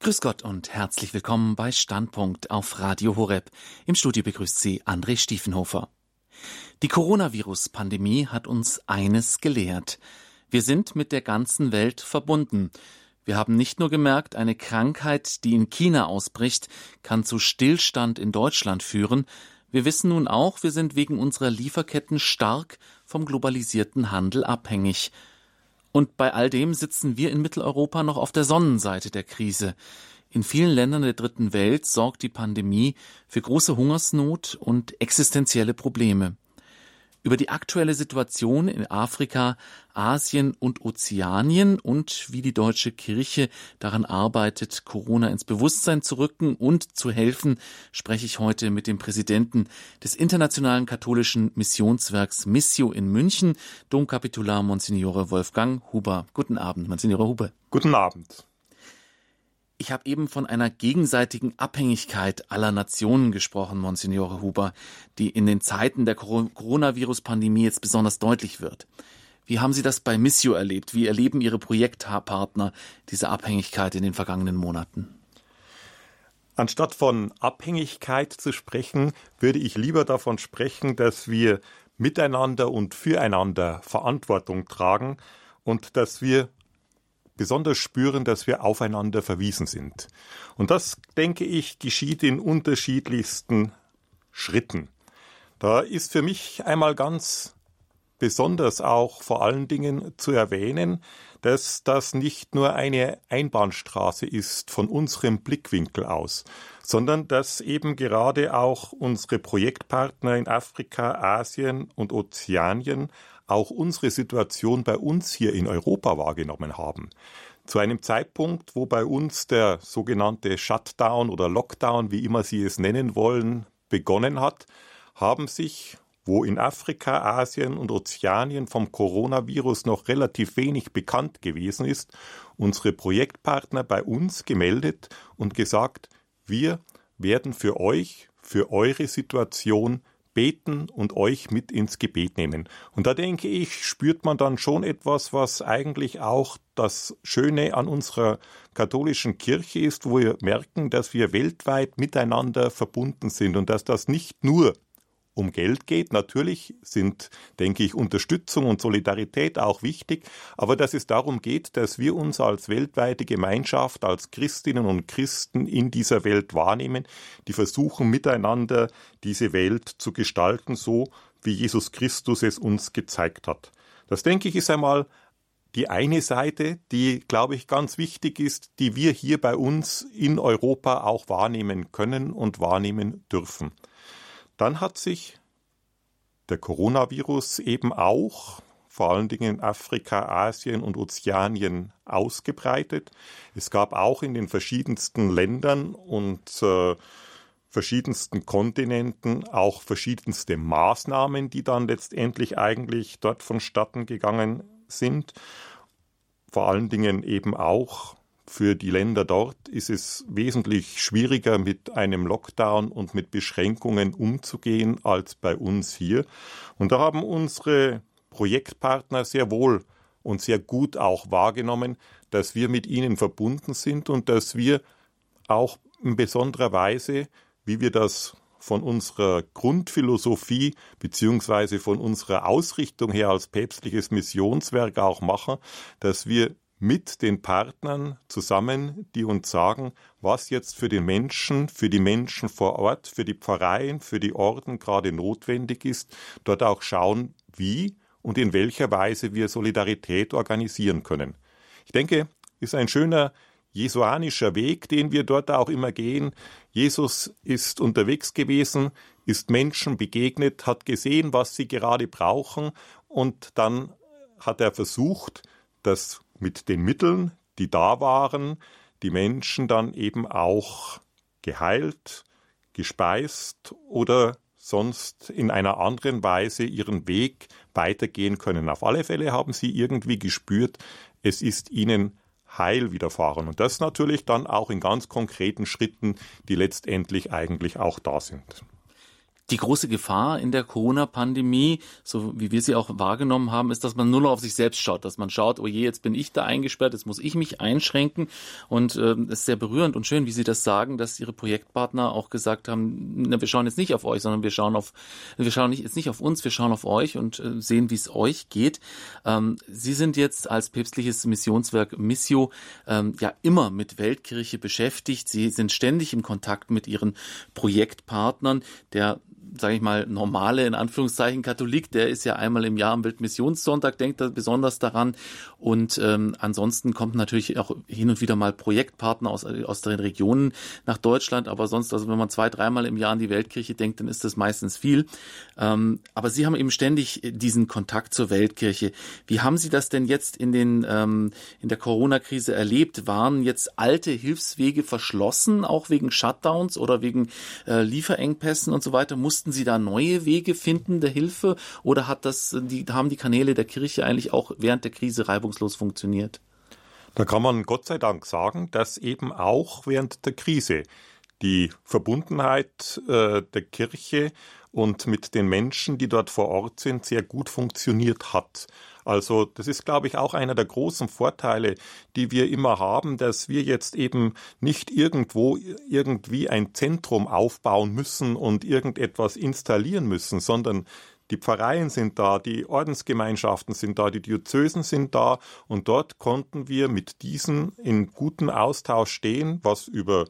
Grüß Gott und herzlich willkommen bei Standpunkt auf Radio Horeb. Im Studio begrüßt Sie André Stiefenhofer. Die Coronavirus-Pandemie hat uns eines gelehrt. Wir sind mit der ganzen Welt verbunden. Wir haben nicht nur gemerkt, eine Krankheit, die in China ausbricht, kann zu Stillstand in Deutschland führen. Wir wissen nun auch, wir sind wegen unserer Lieferketten stark vom globalisierten Handel abhängig. Und bei all dem sitzen wir in Mitteleuropa noch auf der Sonnenseite der Krise. In vielen Ländern der dritten Welt sorgt die Pandemie für große Hungersnot und existenzielle Probleme. Über die aktuelle Situation in Afrika, Asien und Ozeanien und wie die deutsche Kirche daran arbeitet, Corona ins Bewusstsein zu rücken und zu helfen, spreche ich heute mit dem Präsidenten des Internationalen Katholischen Missionswerks Missio in München, Domkapitular Monsignore Wolfgang Huber. Guten Abend, Monsignore Huber. Guten Abend. Ich habe eben von einer gegenseitigen Abhängigkeit aller Nationen gesprochen, Monsignore Huber, die in den Zeiten der Coronavirus-Pandemie jetzt besonders deutlich wird. Wie haben Sie das bei Missio erlebt? Wie erleben Ihre Projektpartner diese Abhängigkeit in den vergangenen Monaten? Anstatt von Abhängigkeit zu sprechen, würde ich lieber davon sprechen, dass wir miteinander und füreinander Verantwortung tragen und dass wir besonders spüren, dass wir aufeinander verwiesen sind. Und das, denke ich, geschieht in unterschiedlichsten Schritten. Da ist für mich einmal ganz besonders auch vor allen Dingen zu erwähnen, dass das nicht nur eine Einbahnstraße ist von unserem Blickwinkel aus, sondern dass eben gerade auch unsere Projektpartner in Afrika, Asien und Ozeanien auch unsere Situation bei uns hier in Europa wahrgenommen haben. Zu einem Zeitpunkt, wo bei uns der sogenannte Shutdown oder Lockdown, wie immer Sie es nennen wollen, begonnen hat, haben sich, wo in Afrika, Asien und Ozeanien vom Coronavirus noch relativ wenig bekannt gewesen ist, unsere Projektpartner bei uns gemeldet und gesagt, wir werden für euch, für eure Situation beten und euch mit ins Gebet nehmen. Und da denke ich, spürt man dann schon etwas, was eigentlich auch das Schöne an unserer katholischen Kirche ist, wo wir merken, dass wir weltweit miteinander verbunden sind und dass das nicht nur um Geld geht. Natürlich sind, denke ich, Unterstützung und Solidarität auch wichtig, aber dass es darum geht, dass wir uns als weltweite Gemeinschaft, als Christinnen und Christen in dieser Welt wahrnehmen, die versuchen miteinander diese Welt zu gestalten, so wie Jesus Christus es uns gezeigt hat. Das, denke ich, ist einmal die eine Seite, die, glaube ich, ganz wichtig ist, die wir hier bei uns in Europa auch wahrnehmen können und wahrnehmen dürfen. Dann hat sich der Coronavirus eben auch vor allen Dingen in Afrika, Asien und Ozeanien ausgebreitet. Es gab auch in den verschiedensten Ländern und äh, verschiedensten Kontinenten auch verschiedenste Maßnahmen, die dann letztendlich eigentlich dort vonstatten gegangen sind. Vor allen Dingen eben auch für die Länder dort ist es wesentlich schwieriger, mit einem Lockdown und mit Beschränkungen umzugehen als bei uns hier. Und da haben unsere Projektpartner sehr wohl und sehr gut auch wahrgenommen, dass wir mit ihnen verbunden sind und dass wir auch in besonderer Weise, wie wir das von unserer Grundphilosophie beziehungsweise von unserer Ausrichtung her als päpstliches Missionswerk auch machen, dass wir mit den Partnern zusammen, die uns sagen, was jetzt für den Menschen, für die Menschen vor Ort, für die Pfarreien, für die Orden gerade notwendig ist, dort auch schauen, wie und in welcher Weise wir Solidarität organisieren können. Ich denke, ist ein schöner jesuanischer Weg, den wir dort auch immer gehen. Jesus ist unterwegs gewesen, ist Menschen begegnet, hat gesehen, was sie gerade brauchen und dann hat er versucht, das mit den Mitteln, die da waren, die Menschen dann eben auch geheilt, gespeist oder sonst in einer anderen Weise ihren Weg weitergehen können. Auf alle Fälle haben sie irgendwie gespürt, es ist ihnen Heil widerfahren. Und das natürlich dann auch in ganz konkreten Schritten, die letztendlich eigentlich auch da sind. Die große Gefahr in der Corona-Pandemie, so wie wir sie auch wahrgenommen haben, ist, dass man nur noch auf sich selbst schaut, dass man schaut, oh je, jetzt bin ich da eingesperrt, jetzt muss ich mich einschränken. Und äh, es ist sehr berührend und schön, wie Sie das sagen, dass Ihre Projektpartner auch gesagt haben, na, wir schauen jetzt nicht auf euch, sondern wir schauen auf, wir schauen nicht, jetzt nicht auf uns, wir schauen auf euch und äh, sehen, wie es euch geht. Ähm, Sie sind jetzt als päpstliches Missionswerk Missio ähm, ja immer mit Weltkirche beschäftigt. Sie sind ständig im Kontakt mit Ihren Projektpartnern. Der sage ich mal, normale, in Anführungszeichen, Katholik, der ist ja einmal im Jahr am Weltmissionssonntag, denkt da besonders daran. Und ähm, ansonsten kommt natürlich auch hin und wieder mal Projektpartner aus, aus den Regionen nach Deutschland. Aber sonst, also wenn man zwei, dreimal im Jahr an die Weltkirche denkt, dann ist das meistens viel. Ähm, aber Sie haben eben ständig diesen Kontakt zur Weltkirche. Wie haben Sie das denn jetzt in, den, ähm, in der Corona-Krise erlebt? Waren jetzt alte Hilfswege verschlossen, auch wegen Shutdowns oder wegen äh, Lieferengpässen und so weiter? Muss mussten Sie da neue Wege finden der Hilfe oder hat das, die, haben die Kanäle der Kirche eigentlich auch während der Krise reibungslos funktioniert? Da kann man Gott sei Dank sagen, dass eben auch während der Krise die Verbundenheit äh, der Kirche und mit den Menschen, die dort vor Ort sind, sehr gut funktioniert hat. Also das ist, glaube ich, auch einer der großen Vorteile, die wir immer haben, dass wir jetzt eben nicht irgendwo irgendwie ein Zentrum aufbauen müssen und irgendetwas installieren müssen, sondern die Pfarreien sind da, die Ordensgemeinschaften sind da, die Diözesen sind da und dort konnten wir mit diesen in guten Austausch stehen, was über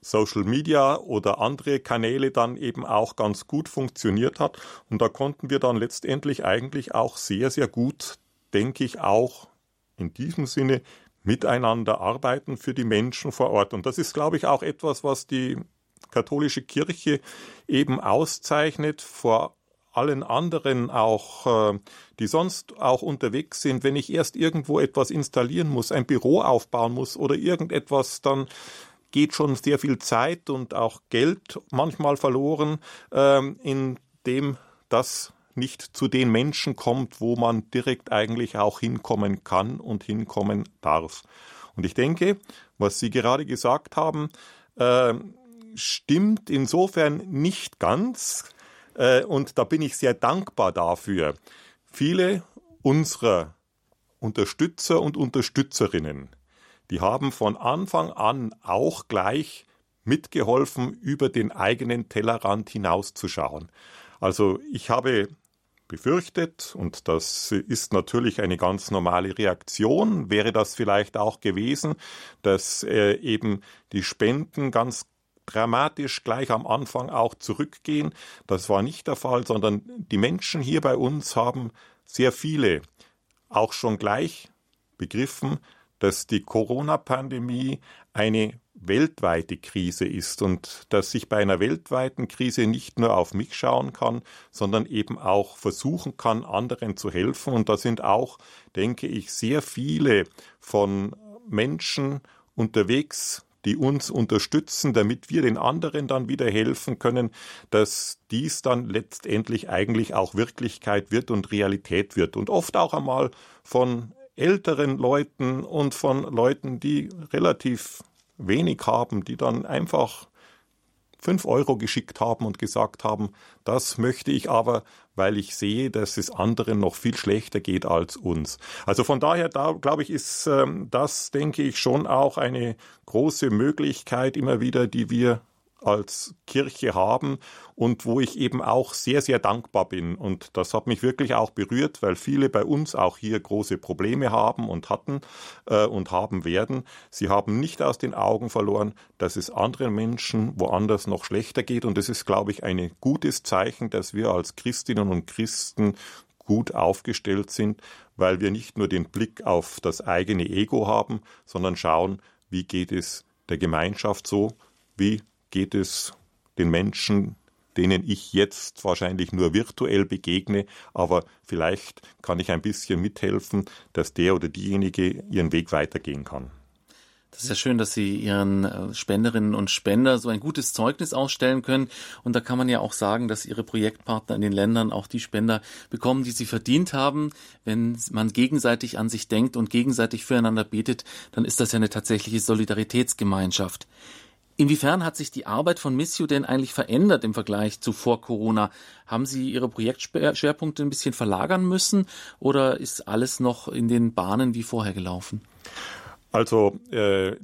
Social Media oder andere Kanäle dann eben auch ganz gut funktioniert hat. Und da konnten wir dann letztendlich eigentlich auch sehr, sehr gut, denke ich, auch in diesem Sinne miteinander arbeiten für die Menschen vor Ort. Und das ist, glaube ich, auch etwas, was die katholische Kirche eben auszeichnet vor allen anderen auch, äh, die sonst auch unterwegs sind, wenn ich erst irgendwo etwas installieren muss, ein Büro aufbauen muss oder irgendetwas, dann geht schon sehr viel Zeit und auch Geld manchmal verloren, ähm, indem das nicht zu den Menschen kommt, wo man direkt eigentlich auch hinkommen kann und hinkommen darf. Und ich denke, was Sie gerade gesagt haben, äh, stimmt insofern nicht ganz. Äh, und da bin ich sehr dankbar dafür. Viele unserer Unterstützer und Unterstützerinnen die haben von Anfang an auch gleich mitgeholfen, über den eigenen Tellerrand hinauszuschauen. Also ich habe befürchtet, und das ist natürlich eine ganz normale Reaktion, wäre das vielleicht auch gewesen, dass äh, eben die Spenden ganz dramatisch gleich am Anfang auch zurückgehen. Das war nicht der Fall, sondern die Menschen hier bei uns haben sehr viele auch schon gleich begriffen, dass die Corona-Pandemie eine weltweite Krise ist und dass ich bei einer weltweiten Krise nicht nur auf mich schauen kann, sondern eben auch versuchen kann, anderen zu helfen. Und da sind auch, denke ich, sehr viele von Menschen unterwegs, die uns unterstützen, damit wir den anderen dann wieder helfen können, dass dies dann letztendlich eigentlich auch Wirklichkeit wird und Realität wird und oft auch einmal von älteren Leuten und von Leuten, die relativ wenig haben, die dann einfach fünf Euro geschickt haben und gesagt haben, das möchte ich aber, weil ich sehe, dass es anderen noch viel schlechter geht als uns. Also von daher, da glaube ich, ist ähm, das, denke ich, schon auch eine große Möglichkeit immer wieder, die wir als Kirche haben und wo ich eben auch sehr, sehr dankbar bin. Und das hat mich wirklich auch berührt, weil viele bei uns auch hier große Probleme haben und hatten äh, und haben werden. Sie haben nicht aus den Augen verloren, dass es anderen Menschen woanders noch schlechter geht. Und es ist, glaube ich, ein gutes Zeichen, dass wir als Christinnen und Christen gut aufgestellt sind, weil wir nicht nur den Blick auf das eigene Ego haben, sondern schauen, wie geht es der Gemeinschaft so, wie geht es den Menschen, denen ich jetzt wahrscheinlich nur virtuell begegne, aber vielleicht kann ich ein bisschen mithelfen, dass der oder diejenige ihren Weg weitergehen kann. Das ist ja schön, dass Sie Ihren äh, Spenderinnen und Spender so ein gutes Zeugnis ausstellen können. Und da kann man ja auch sagen, dass Ihre Projektpartner in den Ländern auch die Spender bekommen, die sie verdient haben. Wenn man gegenseitig an sich denkt und gegenseitig füreinander betet, dann ist das ja eine tatsächliche Solidaritätsgemeinschaft. Inwiefern hat sich die Arbeit von Missio denn eigentlich verändert im Vergleich zu vor Corona? Haben Sie Ihre Projektschwerpunkte ein bisschen verlagern müssen oder ist alles noch in den Bahnen wie vorher gelaufen? Also äh,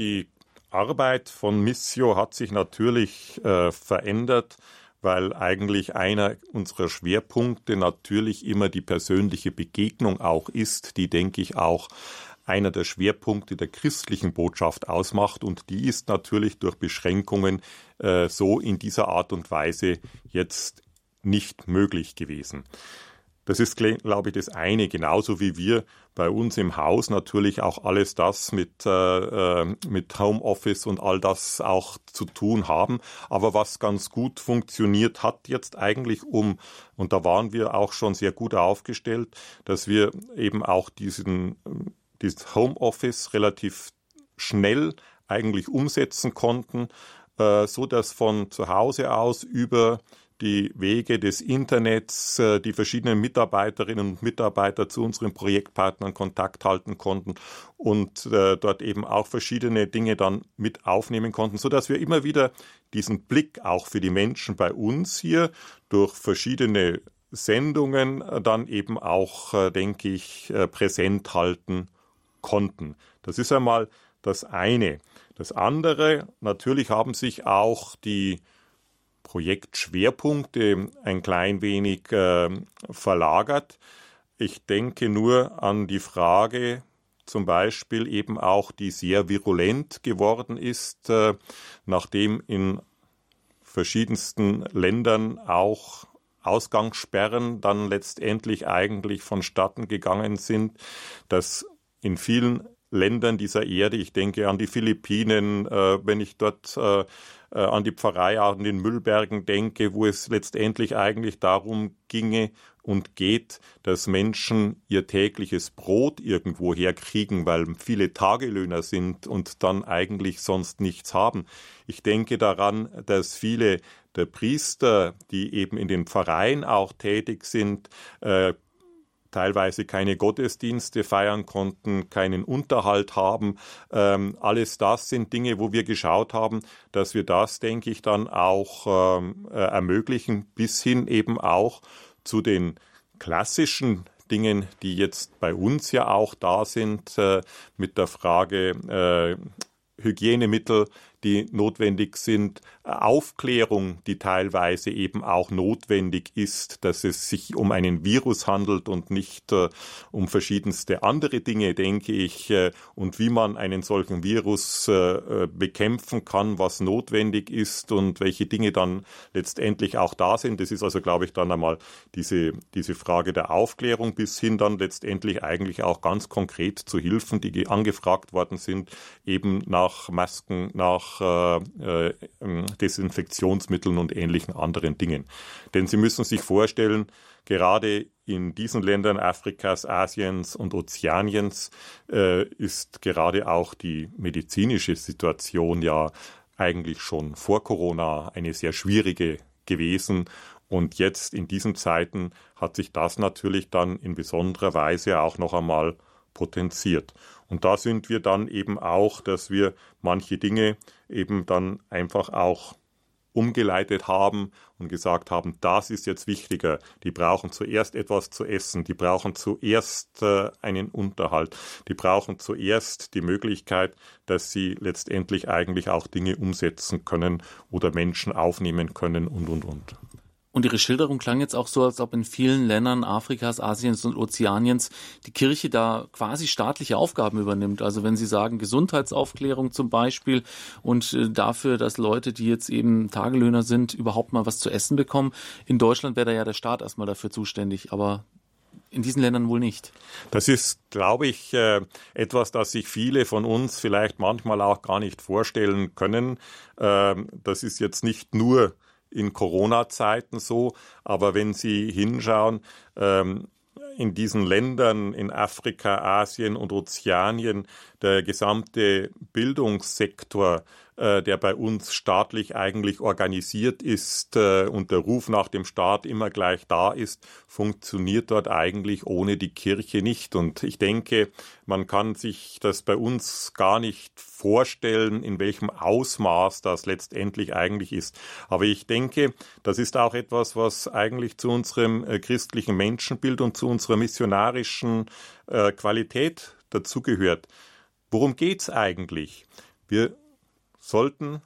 die Arbeit von Missio hat sich natürlich äh, verändert, weil eigentlich einer unserer Schwerpunkte natürlich immer die persönliche Begegnung auch ist, die, denke ich, auch einer der Schwerpunkte der christlichen Botschaft ausmacht und die ist natürlich durch Beschränkungen äh, so in dieser Art und Weise jetzt nicht möglich gewesen. Das ist, glaube ich, das eine, genauso wie wir bei uns im Haus natürlich auch alles das mit, äh, äh, mit Homeoffice und all das auch zu tun haben. Aber was ganz gut funktioniert hat jetzt eigentlich um, und da waren wir auch schon sehr gut aufgestellt, dass wir eben auch diesen, dieses Homeoffice relativ schnell eigentlich umsetzen konnten, äh, so dass von zu Hause aus über die Wege des Internets, äh, die verschiedenen Mitarbeiterinnen und Mitarbeiter zu unseren Projektpartnern Kontakt halten konnten und äh, dort eben auch verschiedene Dinge dann mit aufnehmen konnten, so dass wir immer wieder diesen Blick auch für die Menschen bei uns hier durch verschiedene Sendungen dann eben auch, denke ich, präsent halten konnten. Das ist einmal das eine. Das andere, natürlich haben sich auch die Projektschwerpunkte ein klein wenig äh, verlagert. Ich denke nur an die Frage, zum Beispiel eben auch, die sehr virulent geworden ist, äh, nachdem in verschiedensten Ländern auch Ausgangssperren dann letztendlich eigentlich vonstatten gegangen sind, dass in vielen Ländern dieser Erde, ich denke an die Philippinen, äh, wenn ich dort äh, äh, an die Pfarrei an den Müllbergen denke, wo es letztendlich eigentlich darum ginge und geht, dass Menschen ihr tägliches Brot irgendwo herkriegen, weil viele Tagelöhner sind und dann eigentlich sonst nichts haben. Ich denke daran, dass viele der Priester, die eben in den Pfarreien auch tätig sind, äh, teilweise keine Gottesdienste feiern konnten, keinen Unterhalt haben. Ähm, alles das sind Dinge, wo wir geschaut haben, dass wir das, denke ich, dann auch ähm, äh, ermöglichen, bis hin eben auch zu den klassischen Dingen, die jetzt bei uns ja auch da sind, äh, mit der Frage äh, Hygienemittel, die notwendig sind, Aufklärung, die teilweise eben auch notwendig ist, dass es sich um einen Virus handelt und nicht äh, um verschiedenste andere Dinge, denke ich, äh, und wie man einen solchen Virus äh, äh, bekämpfen kann, was notwendig ist und welche Dinge dann letztendlich auch da sind. Das ist also, glaube ich, dann einmal diese, diese Frage der Aufklärung bis hin dann letztendlich eigentlich auch ganz konkret zu Hilfen, die angefragt worden sind, eben nach Masken, nach Desinfektionsmitteln und ähnlichen anderen Dingen. Denn Sie müssen sich vorstellen, gerade in diesen Ländern Afrikas, Asiens und Ozeaniens äh, ist gerade auch die medizinische Situation ja eigentlich schon vor Corona eine sehr schwierige gewesen. Und jetzt in diesen Zeiten hat sich das natürlich dann in besonderer Weise auch noch einmal potenziert. Und da sind wir dann eben auch, dass wir manche Dinge eben dann einfach auch umgeleitet haben und gesagt haben, das ist jetzt wichtiger. Die brauchen zuerst etwas zu essen, die brauchen zuerst äh, einen Unterhalt, die brauchen zuerst die Möglichkeit, dass sie letztendlich eigentlich auch Dinge umsetzen können oder Menschen aufnehmen können und, und, und. Und Ihre Schilderung klang jetzt auch so, als ob in vielen Ländern Afrikas, Asiens und Ozeaniens die Kirche da quasi staatliche Aufgaben übernimmt. Also wenn Sie sagen Gesundheitsaufklärung zum Beispiel und äh, dafür, dass Leute, die jetzt eben Tagelöhner sind, überhaupt mal was zu essen bekommen. In Deutschland wäre da ja der Staat erstmal dafür zuständig, aber in diesen Ländern wohl nicht. Das ist, glaube ich, äh, etwas, das sich viele von uns vielleicht manchmal auch gar nicht vorstellen können. Ähm, das ist jetzt nicht nur in Corona-Zeiten so. Aber wenn Sie hinschauen, ähm, in diesen Ländern in Afrika, Asien und Ozeanien, der gesamte Bildungssektor der bei uns staatlich eigentlich organisiert ist äh, und der Ruf nach dem Staat immer gleich da ist, funktioniert dort eigentlich ohne die Kirche nicht. Und ich denke, man kann sich das bei uns gar nicht vorstellen, in welchem Ausmaß das letztendlich eigentlich ist. Aber ich denke, das ist auch etwas, was eigentlich zu unserem äh, christlichen Menschenbild und zu unserer missionarischen Qualität dazugehört. Worum geht's eigentlich? Wir sollten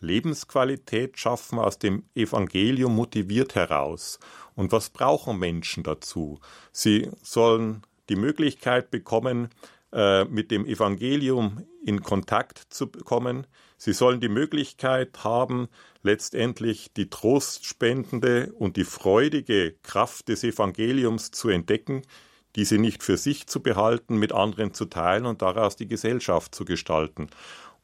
Lebensqualität schaffen aus dem Evangelium motiviert heraus. Und was brauchen Menschen dazu? Sie sollen die Möglichkeit bekommen, äh, mit dem Evangelium in Kontakt zu kommen. Sie sollen die Möglichkeit haben, letztendlich die trostspendende und die freudige Kraft des Evangeliums zu entdecken, diese nicht für sich zu behalten, mit anderen zu teilen und daraus die Gesellschaft zu gestalten.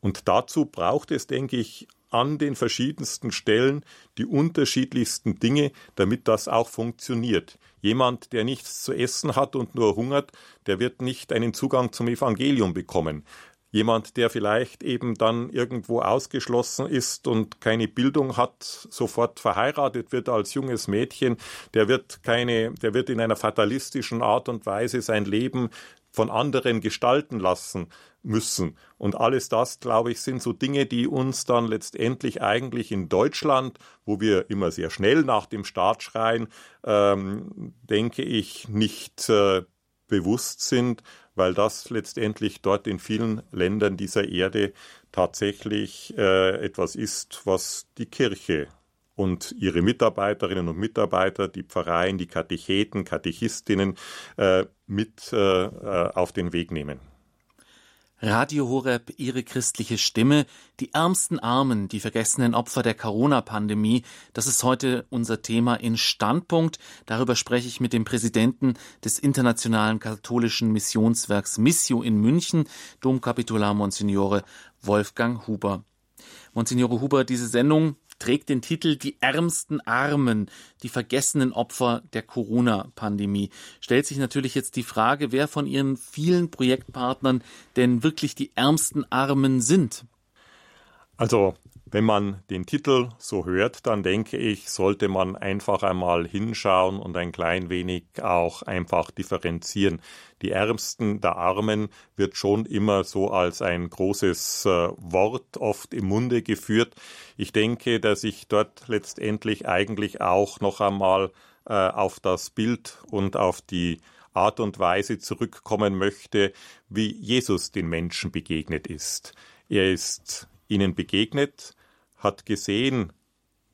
Und dazu braucht es, denke ich, an den verschiedensten Stellen die unterschiedlichsten Dinge, damit das auch funktioniert. Jemand, der nichts zu essen hat und nur hungert, der wird nicht einen Zugang zum Evangelium bekommen. Jemand, der vielleicht eben dann irgendwo ausgeschlossen ist und keine Bildung hat, sofort verheiratet wird als junges Mädchen, der wird keine, der wird in einer fatalistischen Art und Weise sein Leben von anderen gestalten lassen müssen. Und alles das, glaube ich, sind so Dinge, die uns dann letztendlich eigentlich in Deutschland, wo wir immer sehr schnell nach dem Staat schreien, ähm, denke ich, nicht äh, bewusst sind, weil das letztendlich dort in vielen Ländern dieser Erde tatsächlich äh, etwas ist, was die Kirche und ihre Mitarbeiterinnen und Mitarbeiter, die Pfarreien, die Katecheten, Katechistinnen äh, mit äh, äh auf den Weg nehmen. Radio Horeb, Ihre christliche Stimme, die ärmsten Armen, die vergessenen Opfer der Corona-Pandemie, das ist heute unser Thema in Standpunkt. Darüber spreche ich mit dem Präsidenten des Internationalen Katholischen Missionswerks Missio in München, Domkapitular Monsignore Wolfgang Huber. Monsignore Huber, diese Sendung trägt den Titel Die ärmsten Armen, die vergessenen Opfer der Corona-Pandemie. Stellt sich natürlich jetzt die Frage, wer von Ihren vielen Projektpartnern denn wirklich die ärmsten Armen sind. Also wenn man den Titel so hört, dann denke ich, sollte man einfach einmal hinschauen und ein klein wenig auch einfach differenzieren. Die Ärmsten der Armen wird schon immer so als ein großes äh, Wort oft im Munde geführt. Ich denke, dass ich dort letztendlich eigentlich auch noch einmal äh, auf das Bild und auf die Art und Weise zurückkommen möchte, wie Jesus den Menschen begegnet ist. Er ist ihnen begegnet, hat gesehen,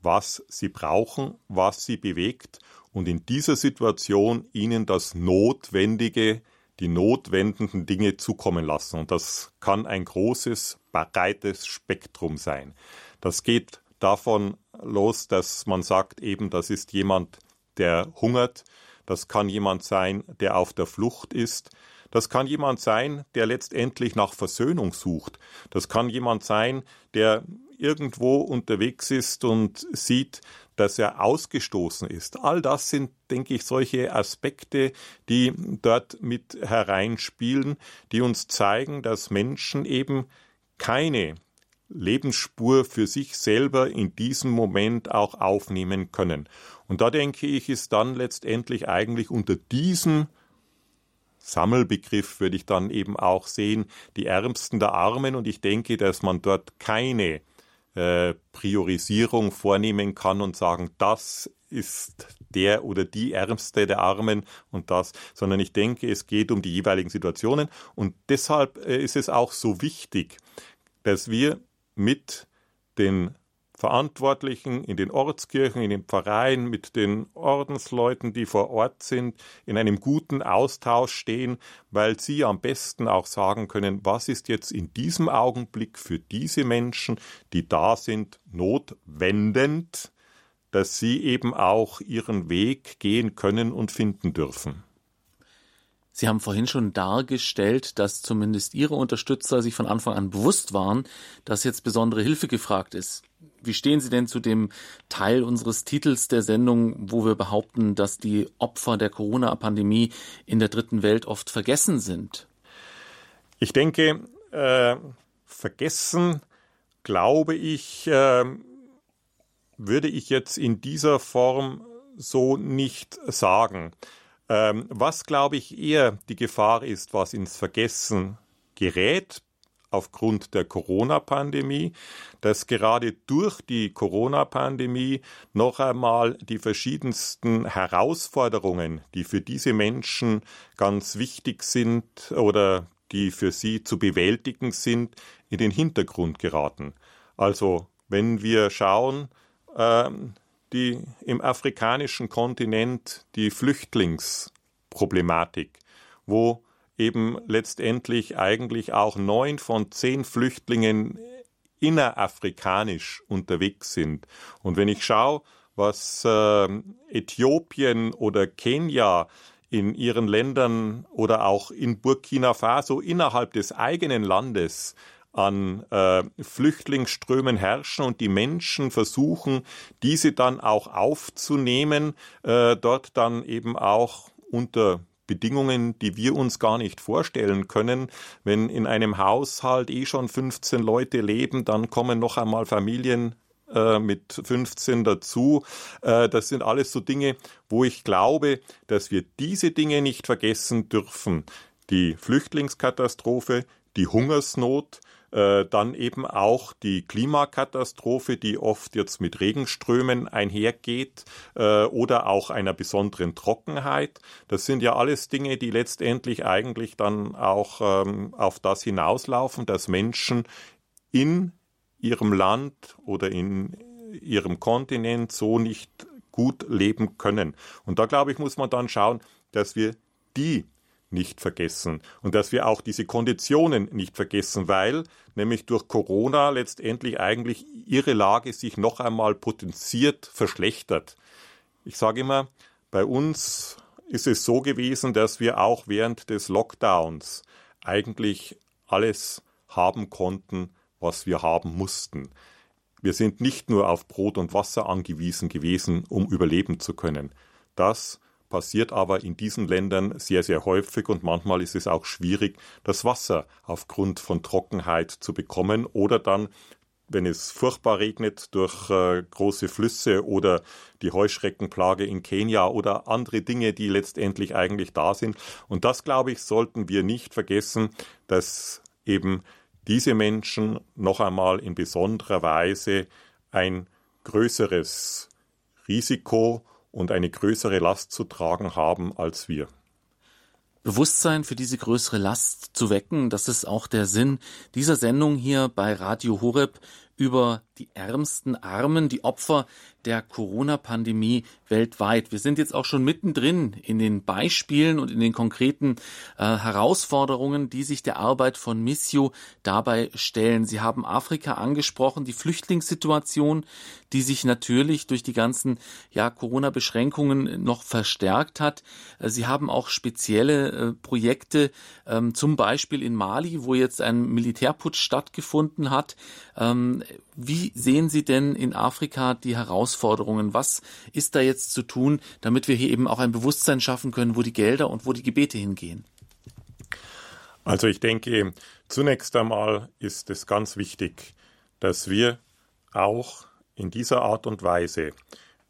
was sie brauchen, was sie bewegt und in dieser Situation ihnen das Notwendige, die notwendigen Dinge zukommen lassen. Und das kann ein großes, breites Spektrum sein. Das geht davon los, dass man sagt, eben, das ist jemand, der hungert. Das kann jemand sein, der auf der Flucht ist. Das kann jemand sein, der letztendlich nach Versöhnung sucht. Das kann jemand sein, der irgendwo unterwegs ist und sieht, dass er ausgestoßen ist. All das sind, denke ich, solche Aspekte, die dort mit hereinspielen, die uns zeigen, dass Menschen eben keine Lebensspur für sich selber in diesem Moment auch aufnehmen können. Und da denke ich, ist dann letztendlich eigentlich unter diesem Sammelbegriff würde ich dann eben auch sehen, die Ärmsten der Armen. Und ich denke, dass man dort keine äh, Priorisierung vornehmen kann und sagen, das ist der oder die Ärmste der Armen und das, sondern ich denke, es geht um die jeweiligen Situationen. Und deshalb äh, ist es auch so wichtig, dass wir mit den Verantwortlichen in den Ortskirchen, in den Pfarreien, mit den Ordensleuten, die vor Ort sind, in einem guten Austausch stehen, weil sie am besten auch sagen können, was ist jetzt in diesem Augenblick für diese Menschen, die da sind, notwendend, dass sie eben auch ihren Weg gehen können und finden dürfen. Sie haben vorhin schon dargestellt, dass zumindest Ihre Unterstützer sich von Anfang an bewusst waren, dass jetzt besondere Hilfe gefragt ist. Wie stehen Sie denn zu dem Teil unseres Titels der Sendung, wo wir behaupten, dass die Opfer der Corona-Pandemie in der dritten Welt oft vergessen sind? Ich denke, äh, vergessen, glaube ich, äh, würde ich jetzt in dieser Form so nicht sagen. Ähm, was, glaube ich, eher die Gefahr ist, was ins Vergessen gerät, aufgrund der Corona-Pandemie, dass gerade durch die Corona-Pandemie noch einmal die verschiedensten Herausforderungen, die für diese Menschen ganz wichtig sind oder die für sie zu bewältigen sind, in den Hintergrund geraten. Also wenn wir schauen, äh, die im afrikanischen Kontinent die Flüchtlingsproblematik, wo eben letztendlich eigentlich auch neun von zehn Flüchtlingen innerafrikanisch unterwegs sind. Und wenn ich schaue, was äh, Äthiopien oder Kenia in ihren Ländern oder auch in Burkina Faso innerhalb des eigenen Landes an äh, Flüchtlingsströmen herrschen und die Menschen versuchen, diese dann auch aufzunehmen, äh, dort dann eben auch unter Bedingungen, die wir uns gar nicht vorstellen können. Wenn in einem Haushalt eh schon 15 Leute leben, dann kommen noch einmal Familien äh, mit 15 dazu. Äh, das sind alles so Dinge, wo ich glaube, dass wir diese Dinge nicht vergessen dürfen. Die Flüchtlingskatastrophe, die Hungersnot, äh, dann eben auch die Klimakatastrophe, die oft jetzt mit Regenströmen einhergeht äh, oder auch einer besonderen Trockenheit. Das sind ja alles Dinge, die letztendlich eigentlich dann auch ähm, auf das hinauslaufen, dass Menschen in ihrem Land oder in ihrem Kontinent so nicht gut leben können. Und da glaube ich, muss man dann schauen, dass wir die nicht vergessen und dass wir auch diese Konditionen nicht vergessen, weil nämlich durch Corona letztendlich eigentlich ihre Lage sich noch einmal potenziert verschlechtert. Ich sage immer, bei uns ist es so gewesen, dass wir auch während des Lockdowns eigentlich alles haben konnten, was wir haben mussten. Wir sind nicht nur auf Brot und Wasser angewiesen gewesen, um überleben zu können. Das passiert aber in diesen Ländern sehr, sehr häufig und manchmal ist es auch schwierig, das Wasser aufgrund von Trockenheit zu bekommen oder dann wenn es furchtbar regnet durch äh, große Flüsse oder die Heuschreckenplage in Kenia oder andere Dinge, die letztendlich eigentlich da sind. Und das, glaube ich, sollten wir nicht vergessen, dass eben diese Menschen noch einmal in besonderer Weise ein größeres Risiko und eine größere Last zu tragen haben als wir. Bewusstsein für diese größere Last zu wecken, das ist auch der Sinn dieser Sendung hier bei Radio Horeb über die ärmsten Armen, die Opfer der Corona-Pandemie weltweit. Wir sind jetzt auch schon mittendrin in den Beispielen und in den konkreten äh, Herausforderungen, die sich der Arbeit von Missio dabei stellen. Sie haben Afrika angesprochen, die Flüchtlingssituation, die sich natürlich durch die ganzen ja, Corona-Beschränkungen noch verstärkt hat. Äh, Sie haben auch spezielle äh, Projekte, ähm, zum Beispiel in Mali, wo jetzt ein Militärputsch stattgefunden hat. Ähm, wie sehen Sie denn in Afrika die Herausforderungen? Was ist da jetzt zu tun, damit wir hier eben auch ein Bewusstsein schaffen können, wo die Gelder und wo die Gebete hingehen? Also ich denke, zunächst einmal ist es ganz wichtig, dass wir auch in dieser Art und Weise,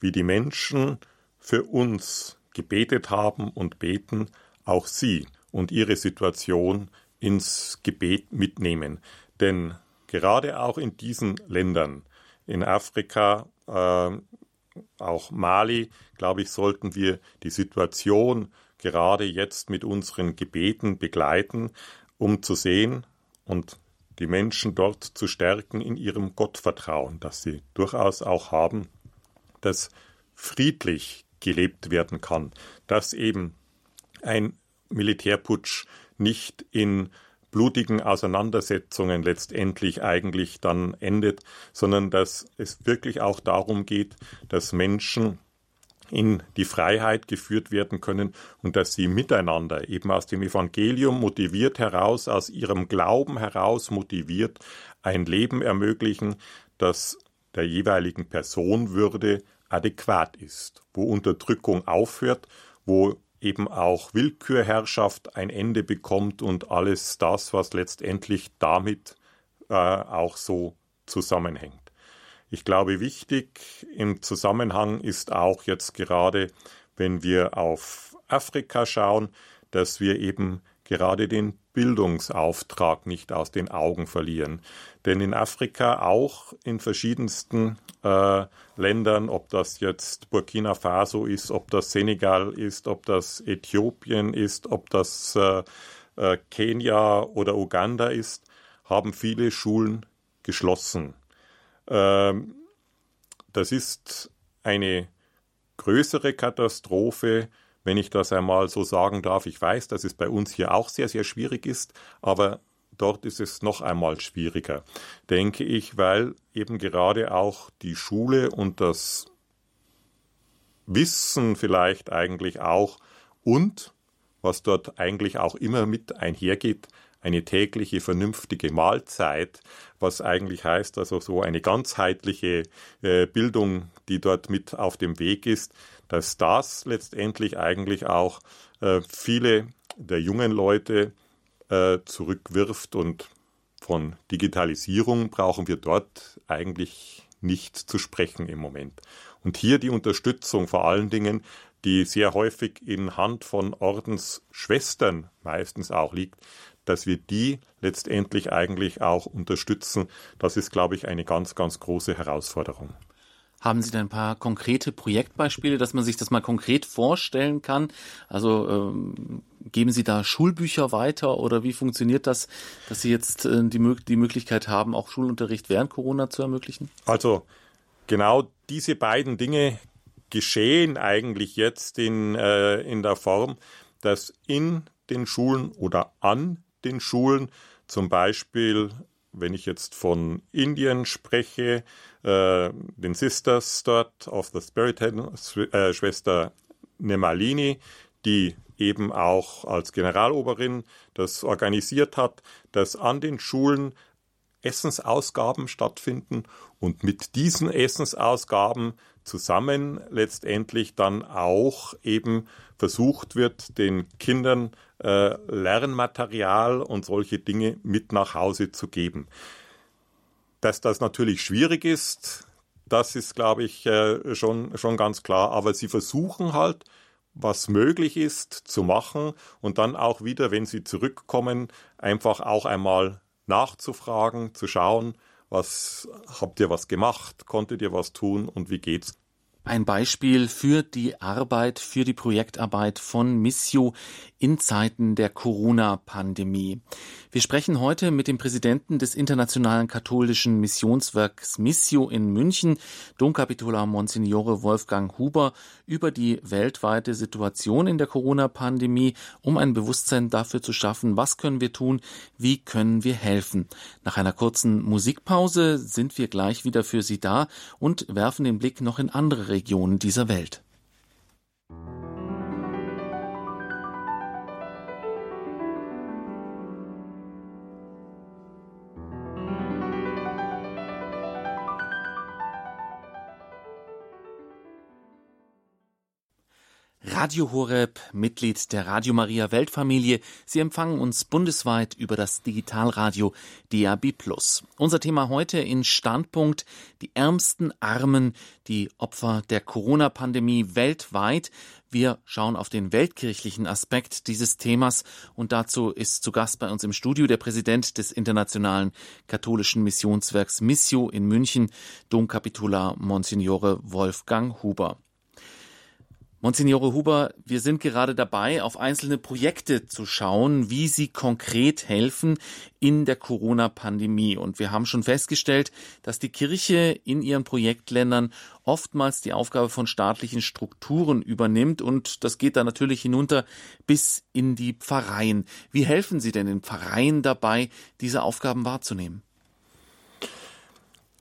wie die Menschen für uns gebetet haben und beten, auch sie und ihre Situation ins Gebet mitnehmen. Denn gerade auch in diesen Ländern, in Afrika, äh, auch Mali, glaube ich, sollten wir die Situation gerade jetzt mit unseren Gebeten begleiten, um zu sehen und die Menschen dort zu stärken in ihrem Gottvertrauen, das sie durchaus auch haben, dass friedlich gelebt werden kann, dass eben ein Militärputsch nicht in blutigen Auseinandersetzungen letztendlich eigentlich dann endet, sondern dass es wirklich auch darum geht, dass Menschen in die Freiheit geführt werden können und dass sie miteinander eben aus dem Evangelium motiviert heraus, aus ihrem Glauben heraus motiviert, ein Leben ermöglichen, das der jeweiligen Personenwürde adäquat ist, wo Unterdrückung aufhört, wo eben auch Willkürherrschaft ein Ende bekommt und alles das, was letztendlich damit äh, auch so zusammenhängt. Ich glaube, wichtig im Zusammenhang ist auch jetzt gerade, wenn wir auf Afrika schauen, dass wir eben gerade den Bildungsauftrag nicht aus den Augen verlieren. Denn in Afrika, auch in verschiedensten äh, Ländern, ob das jetzt Burkina Faso ist, ob das Senegal ist, ob das Äthiopien ist, ob das äh, äh, Kenia oder Uganda ist, haben viele Schulen geschlossen. Ähm, das ist eine größere Katastrophe, wenn ich das einmal so sagen darf. Ich weiß, dass es bei uns hier auch sehr, sehr schwierig ist, aber dort ist es noch einmal schwieriger, denke ich, weil eben gerade auch die Schule und das Wissen vielleicht eigentlich auch und was dort eigentlich auch immer mit einhergeht, eine tägliche vernünftige Mahlzeit, was eigentlich heißt, also so eine ganzheitliche äh, Bildung, die dort mit auf dem Weg ist, dass das letztendlich eigentlich auch äh, viele der jungen Leute äh, zurückwirft und von Digitalisierung brauchen wir dort eigentlich nicht zu sprechen im Moment. Und hier die Unterstützung vor allen Dingen, die sehr häufig in Hand von Ordensschwestern meistens auch liegt, dass wir die letztendlich eigentlich auch unterstützen, das ist, glaube ich, eine ganz, ganz große Herausforderung. Haben Sie da ein paar konkrete Projektbeispiele, dass man sich das mal konkret vorstellen kann? Also ähm, geben Sie da Schulbücher weiter oder wie funktioniert das, dass Sie jetzt äh, die, die Möglichkeit haben, auch Schulunterricht während Corona zu ermöglichen? Also genau diese beiden Dinge geschehen eigentlich jetzt in, äh, in der Form, dass in den Schulen oder an den Schulen zum Beispiel wenn ich jetzt von Indien spreche, äh, den Sisters dort of the Spirit äh, Schwester Nemalini, die eben auch als Generaloberin das organisiert hat, dass an den Schulen Essensausgaben stattfinden und mit diesen Essensausgaben zusammen letztendlich dann auch eben versucht wird, den Kindern äh, Lernmaterial und solche Dinge mit nach Hause zu geben. Dass das natürlich schwierig ist, das ist, glaube ich, äh, schon, schon ganz klar. Aber sie versuchen halt, was möglich ist, zu machen und dann auch wieder, wenn sie zurückkommen, einfach auch einmal nachzufragen, zu schauen, was habt ihr was gemacht, konntet ihr was tun und wie geht's? Ein Beispiel für die Arbeit, für die Projektarbeit von Missio in Zeiten der Corona-Pandemie. Wir sprechen heute mit dem Präsidenten des Internationalen Katholischen Missionswerks Missio in München, Domkapitular Monsignore Wolfgang Huber, über die weltweite Situation in der Corona-Pandemie, um ein Bewusstsein dafür zu schaffen, was können wir tun, wie können wir helfen. Nach einer kurzen Musikpause sind wir gleich wieder für Sie da und werfen den Blick noch in andere Regionen dieser Welt. Radio Horeb, Mitglied der Radio Maria Weltfamilie. Sie empfangen uns bundesweit über das Digitalradio DAB+. Unser Thema heute in Standpunkt die ärmsten Armen, die Opfer der Corona-Pandemie weltweit. Wir schauen auf den weltkirchlichen Aspekt dieses Themas und dazu ist zu Gast bei uns im Studio der Präsident des Internationalen Katholischen Missionswerks Missio in München, Domkapitular Monsignore Wolfgang Huber. Monsignore Huber, wir sind gerade dabei, auf einzelne Projekte zu schauen, wie sie konkret helfen in der Corona-Pandemie. Und wir haben schon festgestellt, dass die Kirche in ihren Projektländern oftmals die Aufgabe von staatlichen Strukturen übernimmt. Und das geht dann natürlich hinunter bis in die Pfarreien. Wie helfen Sie denn den Pfarreien dabei, diese Aufgaben wahrzunehmen?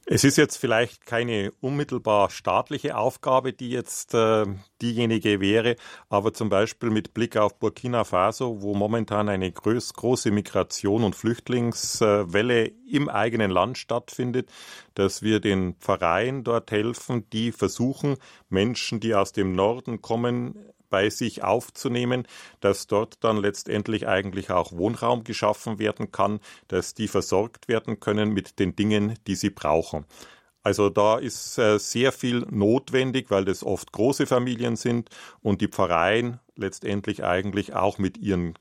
Es ist jetzt vielleicht keine unmittelbar staatliche Aufgabe, die jetzt äh, diejenige wäre, aber zum Beispiel mit Blick auf Burkina Faso, wo momentan eine groß, große Migration und Flüchtlingswelle im eigenen Land stattfindet, dass wir den Pfarreien dort helfen, die versuchen, Menschen, die aus dem Norden kommen, bei sich aufzunehmen, dass dort dann letztendlich eigentlich auch Wohnraum geschaffen werden kann, dass die versorgt werden können mit den Dingen, die sie brauchen. Also da ist äh, sehr viel notwendig, weil das oft große Familien sind und die Pfarreien letztendlich eigentlich auch mit ihren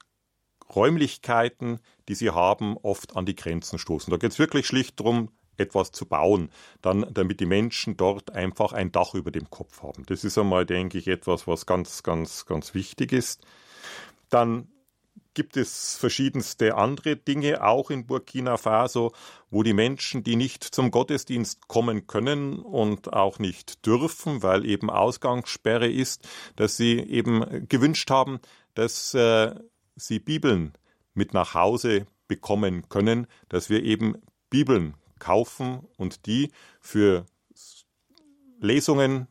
Räumlichkeiten, die sie haben, oft an die Grenzen stoßen. Da geht es wirklich schlicht darum, etwas zu bauen, dann, damit die Menschen dort einfach ein Dach über dem Kopf haben. Das ist einmal, denke ich, etwas, was ganz, ganz, ganz wichtig ist. Dann gibt es verschiedenste andere Dinge, auch in Burkina Faso, wo die Menschen, die nicht zum Gottesdienst kommen können und auch nicht dürfen, weil eben Ausgangssperre ist, dass sie eben gewünscht haben, dass äh, sie Bibeln mit nach Hause bekommen können, dass wir eben Bibeln kaufen und die für Lesungen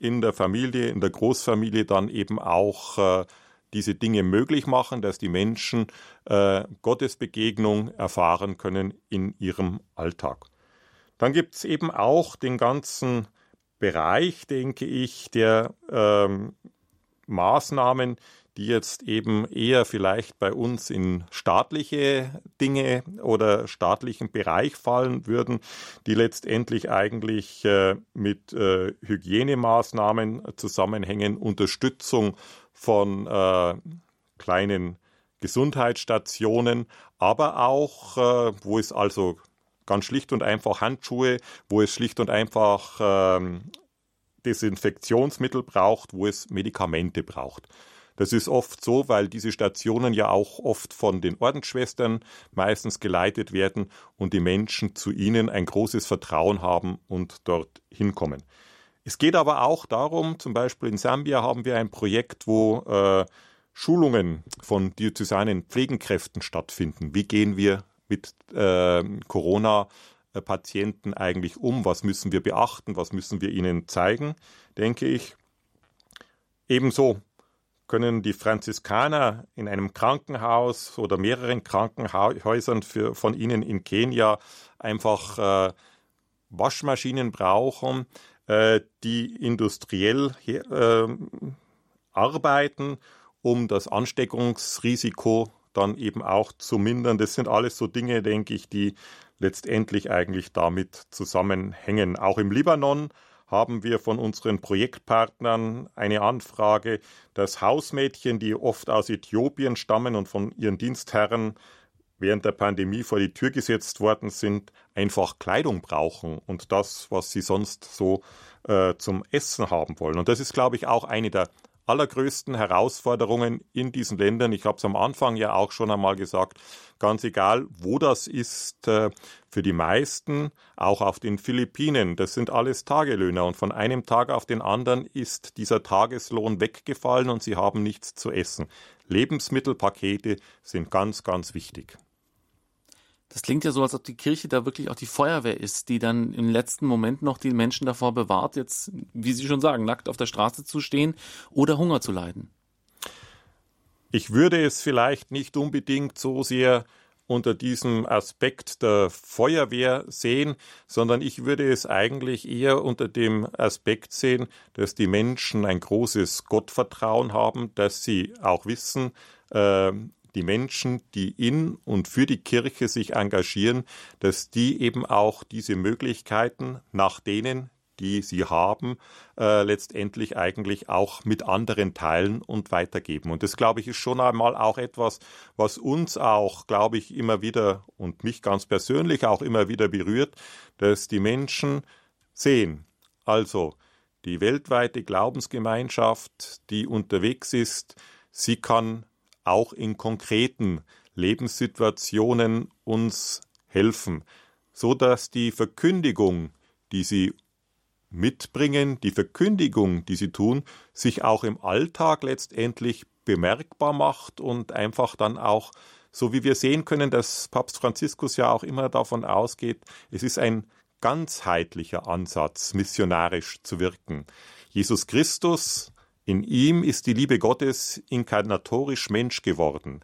in der Familie, in der Großfamilie dann eben auch äh, diese Dinge möglich machen, dass die Menschen äh, Gottesbegegnung erfahren können in ihrem Alltag. Dann gibt es eben auch den ganzen Bereich, denke ich, der ähm, Maßnahmen, die jetzt eben eher vielleicht bei uns in staatliche Dinge oder staatlichen Bereich fallen würden, die letztendlich eigentlich äh, mit äh, Hygienemaßnahmen zusammenhängen, Unterstützung von äh, kleinen Gesundheitsstationen, aber auch, äh, wo es also ganz schlicht und einfach Handschuhe, wo es schlicht und einfach äh, Desinfektionsmittel braucht, wo es Medikamente braucht. Das ist oft so, weil diese Stationen ja auch oft von den Ordensschwestern meistens geleitet werden und die Menschen zu ihnen ein großes Vertrauen haben und dort hinkommen. Es geht aber auch darum, zum Beispiel in Sambia haben wir ein Projekt, wo äh, Schulungen von diözesanen Pflegenkräften stattfinden. Wie gehen wir mit äh, Corona-Patienten eigentlich um? Was müssen wir beachten? Was müssen wir ihnen zeigen? Denke ich. Ebenso können die Franziskaner in einem Krankenhaus oder mehreren Krankenhäusern für, von ihnen in Kenia einfach äh, Waschmaschinen brauchen, äh, die industriell äh, arbeiten, um das Ansteckungsrisiko dann eben auch zu mindern. Das sind alles so Dinge, denke ich, die letztendlich eigentlich damit zusammenhängen. Auch im Libanon haben wir von unseren Projektpartnern eine Anfrage, dass Hausmädchen, die oft aus Äthiopien stammen und von ihren Dienstherren während der Pandemie vor die Tür gesetzt worden sind, einfach Kleidung brauchen und das, was sie sonst so äh, zum Essen haben wollen. Und das ist, glaube ich, auch eine der allergrößten Herausforderungen in diesen Ländern. Ich habe es am Anfang ja auch schon einmal gesagt, ganz egal, wo das ist, äh, für die meisten, auch auf den Philippinen, das sind alles Tagelöhner und von einem Tag auf den anderen ist dieser Tageslohn weggefallen und sie haben nichts zu essen. Lebensmittelpakete sind ganz, ganz wichtig. Das klingt ja so, als ob die Kirche da wirklich auch die Feuerwehr ist, die dann im letzten Moment noch die Menschen davor bewahrt, jetzt, wie Sie schon sagen, nackt auf der Straße zu stehen oder Hunger zu leiden. Ich würde es vielleicht nicht unbedingt so sehr unter diesem Aspekt der Feuerwehr sehen, sondern ich würde es eigentlich eher unter dem Aspekt sehen, dass die Menschen ein großes Gottvertrauen haben, dass sie auch wissen, äh, die Menschen, die in und für die Kirche sich engagieren, dass die eben auch diese Möglichkeiten nach denen, die sie haben, äh, letztendlich eigentlich auch mit anderen teilen und weitergeben. Und das, glaube ich, ist schon einmal auch etwas, was uns auch, glaube ich, immer wieder und mich ganz persönlich auch immer wieder berührt, dass die Menschen sehen, also die weltweite Glaubensgemeinschaft, die unterwegs ist, sie kann auch in konkreten Lebenssituationen uns helfen, so dass die Verkündigung, die sie mitbringen, die Verkündigung, die sie tun, sich auch im Alltag letztendlich bemerkbar macht und einfach dann auch, so wie wir sehen können, dass Papst Franziskus ja auch immer davon ausgeht, es ist ein ganzheitlicher Ansatz, missionarisch zu wirken. Jesus Christus in ihm ist die Liebe Gottes inkarnatorisch Mensch geworden.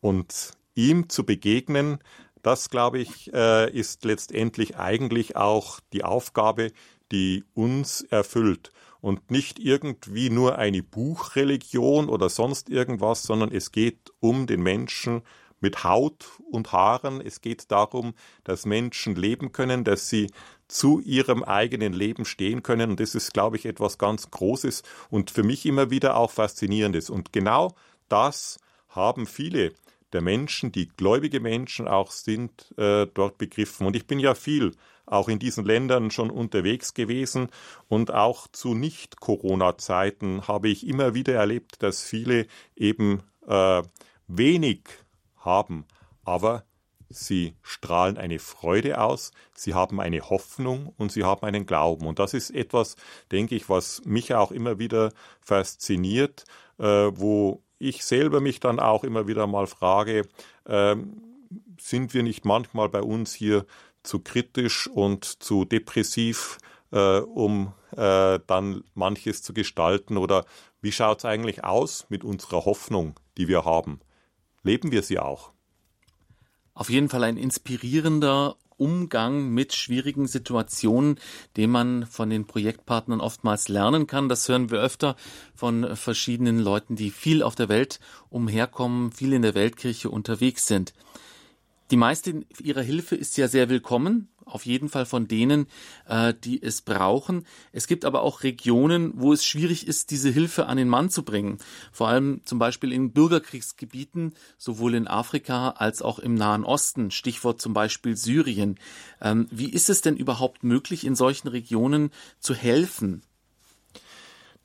Und ihm zu begegnen, das, glaube ich, äh, ist letztendlich eigentlich auch die Aufgabe, die uns erfüllt. und nicht irgendwie nur eine Buchreligion oder sonst irgendwas, sondern es geht um den Menschen mit Haut und Haaren. Es geht darum, dass Menschen leben können, dass sie zu ihrem eigenen Leben stehen können. Und das ist, glaube ich, etwas ganz Großes und für mich immer wieder auch Faszinierendes. Und genau das haben viele der Menschen, die gläubige Menschen auch sind, äh, dort begriffen. Und ich bin ja viel auch in diesen Ländern schon unterwegs gewesen und auch zu Nicht-Corona-Zeiten habe ich immer wieder erlebt, dass viele eben äh, wenig haben, aber sie strahlen eine Freude aus, sie haben eine Hoffnung und sie haben einen Glauben. Und das ist etwas, denke ich, was mich auch immer wieder fasziniert, äh, wo ich selber mich dann auch immer wieder mal frage, äh, sind wir nicht manchmal bei uns hier zu kritisch und zu depressiv, äh, um äh, dann manches zu gestalten? Oder wie schaut es eigentlich aus mit unserer Hoffnung, die wir haben? Leben wir sie auch? Auf jeden Fall ein inspirierender Umgang mit schwierigen Situationen, den man von den Projektpartnern oftmals lernen kann. Das hören wir öfter von verschiedenen Leuten, die viel auf der Welt umherkommen, viel in der Weltkirche unterwegs sind. Die meiste ihrer Hilfe ist ja sehr willkommen, auf jeden Fall von denen, äh, die es brauchen. Es gibt aber auch Regionen, wo es schwierig ist, diese Hilfe an den Mann zu bringen. Vor allem zum Beispiel in Bürgerkriegsgebieten, sowohl in Afrika als auch im Nahen Osten. Stichwort zum Beispiel Syrien. Ähm, wie ist es denn überhaupt möglich, in solchen Regionen zu helfen?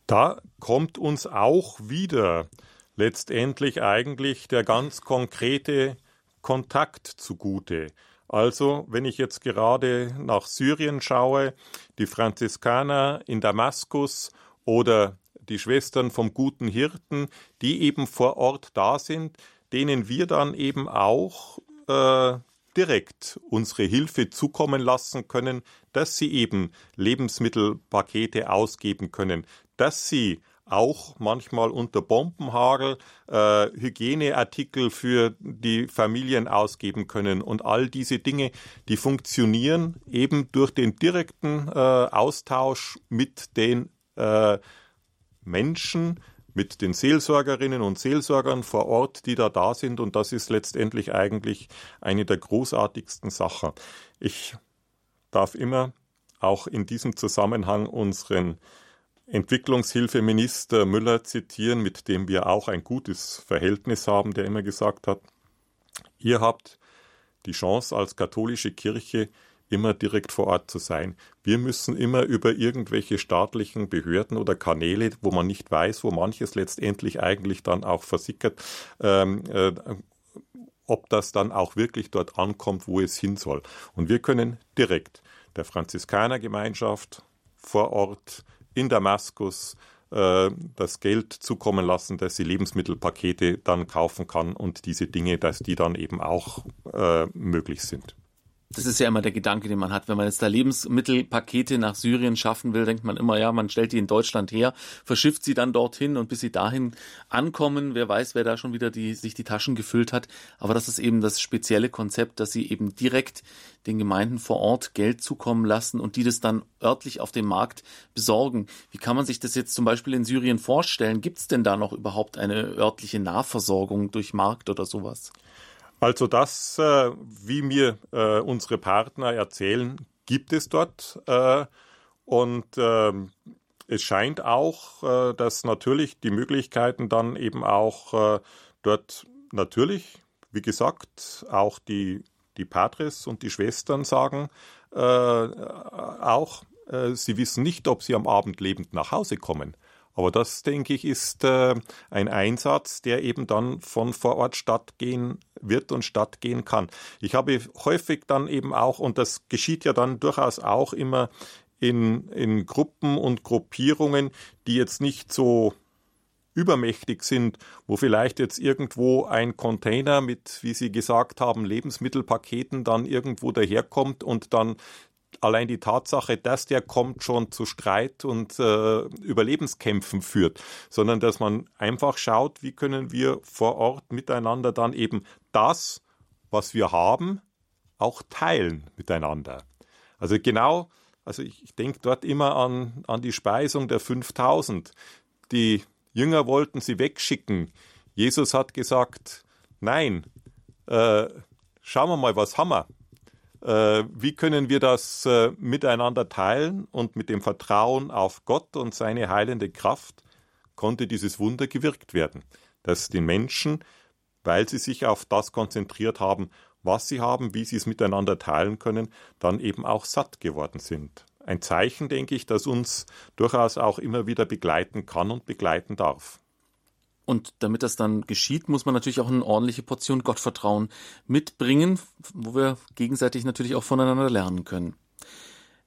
Da kommt uns auch wieder letztendlich eigentlich der ganz konkrete Kontakt zugute. Also, wenn ich jetzt gerade nach Syrien schaue, die Franziskaner in Damaskus oder die Schwestern vom guten Hirten, die eben vor Ort da sind, denen wir dann eben auch äh, direkt unsere Hilfe zukommen lassen können, dass sie eben Lebensmittelpakete ausgeben können, dass sie auch manchmal unter Bombenhagel äh, Hygieneartikel für die Familien ausgeben können. Und all diese Dinge, die funktionieren eben durch den direkten äh, Austausch mit den äh, Menschen, mit den Seelsorgerinnen und Seelsorgern vor Ort, die da da sind. Und das ist letztendlich eigentlich eine der großartigsten Sachen. Ich darf immer auch in diesem Zusammenhang unseren Entwicklungshilfeminister Müller zitieren, mit dem wir auch ein gutes Verhältnis haben, der immer gesagt hat, ihr habt die Chance als katholische Kirche immer direkt vor Ort zu sein. Wir müssen immer über irgendwelche staatlichen Behörden oder Kanäle, wo man nicht weiß, wo manches letztendlich eigentlich dann auch versickert, ähm, äh, ob das dann auch wirklich dort ankommt, wo es hin soll. Und wir können direkt der Franziskanergemeinschaft vor Ort in Damaskus äh, das Geld zukommen lassen, dass sie Lebensmittelpakete dann kaufen kann und diese Dinge, dass die dann eben auch äh, möglich sind. Das ist ja immer der Gedanke, den man hat. Wenn man jetzt da Lebensmittelpakete nach Syrien schaffen will, denkt man immer, ja, man stellt die in Deutschland her, verschifft sie dann dorthin und bis sie dahin ankommen, wer weiß, wer da schon wieder die, sich die Taschen gefüllt hat. Aber das ist eben das spezielle Konzept, dass sie eben direkt den Gemeinden vor Ort Geld zukommen lassen und die das dann örtlich auf dem Markt besorgen. Wie kann man sich das jetzt zum Beispiel in Syrien vorstellen? Gibt es denn da noch überhaupt eine örtliche Nahversorgung durch Markt oder sowas? Also das, äh, wie mir äh, unsere Partner erzählen, gibt es dort. Äh, und ähm, es scheint auch, dass natürlich die Möglichkeiten dann eben auch dort natürlich, wie gesagt, auch die, die Patres und die Schwestern sagen, auch, sie wissen nicht, ob sie am Abend lebend nach Hause kommen. Aber das, denke ich, ist äh, ein Einsatz, der eben dann von vor Ort stattgehen wird und stattgehen kann. Ich habe häufig dann eben auch, und das geschieht ja dann durchaus auch immer in, in Gruppen und Gruppierungen, die jetzt nicht so übermächtig sind, wo vielleicht jetzt irgendwo ein Container mit, wie Sie gesagt haben, Lebensmittelpaketen dann irgendwo daherkommt und dann allein die Tatsache, dass der kommt, schon zu Streit und äh, Überlebenskämpfen führt, sondern dass man einfach schaut, wie können wir vor Ort miteinander dann eben das, was wir haben, auch teilen miteinander. Also genau Also ich, ich denke dort immer an, an die Speisung der 5000. Die Jünger wollten sie wegschicken. Jesus hat gesagt, nein, äh, schauen wir mal, was haben wir? Äh, wie können wir das äh, miteinander teilen? Und mit dem Vertrauen auf Gott und seine heilende Kraft konnte dieses Wunder gewirkt werden, dass die Menschen, weil sie sich auf das konzentriert haben, was sie haben, wie sie es miteinander teilen können, dann eben auch satt geworden sind. Ein Zeichen, denke ich, das uns durchaus auch immer wieder begleiten kann und begleiten darf. Und damit das dann geschieht, muss man natürlich auch eine ordentliche Portion Gottvertrauen mitbringen, wo wir gegenseitig natürlich auch voneinander lernen können.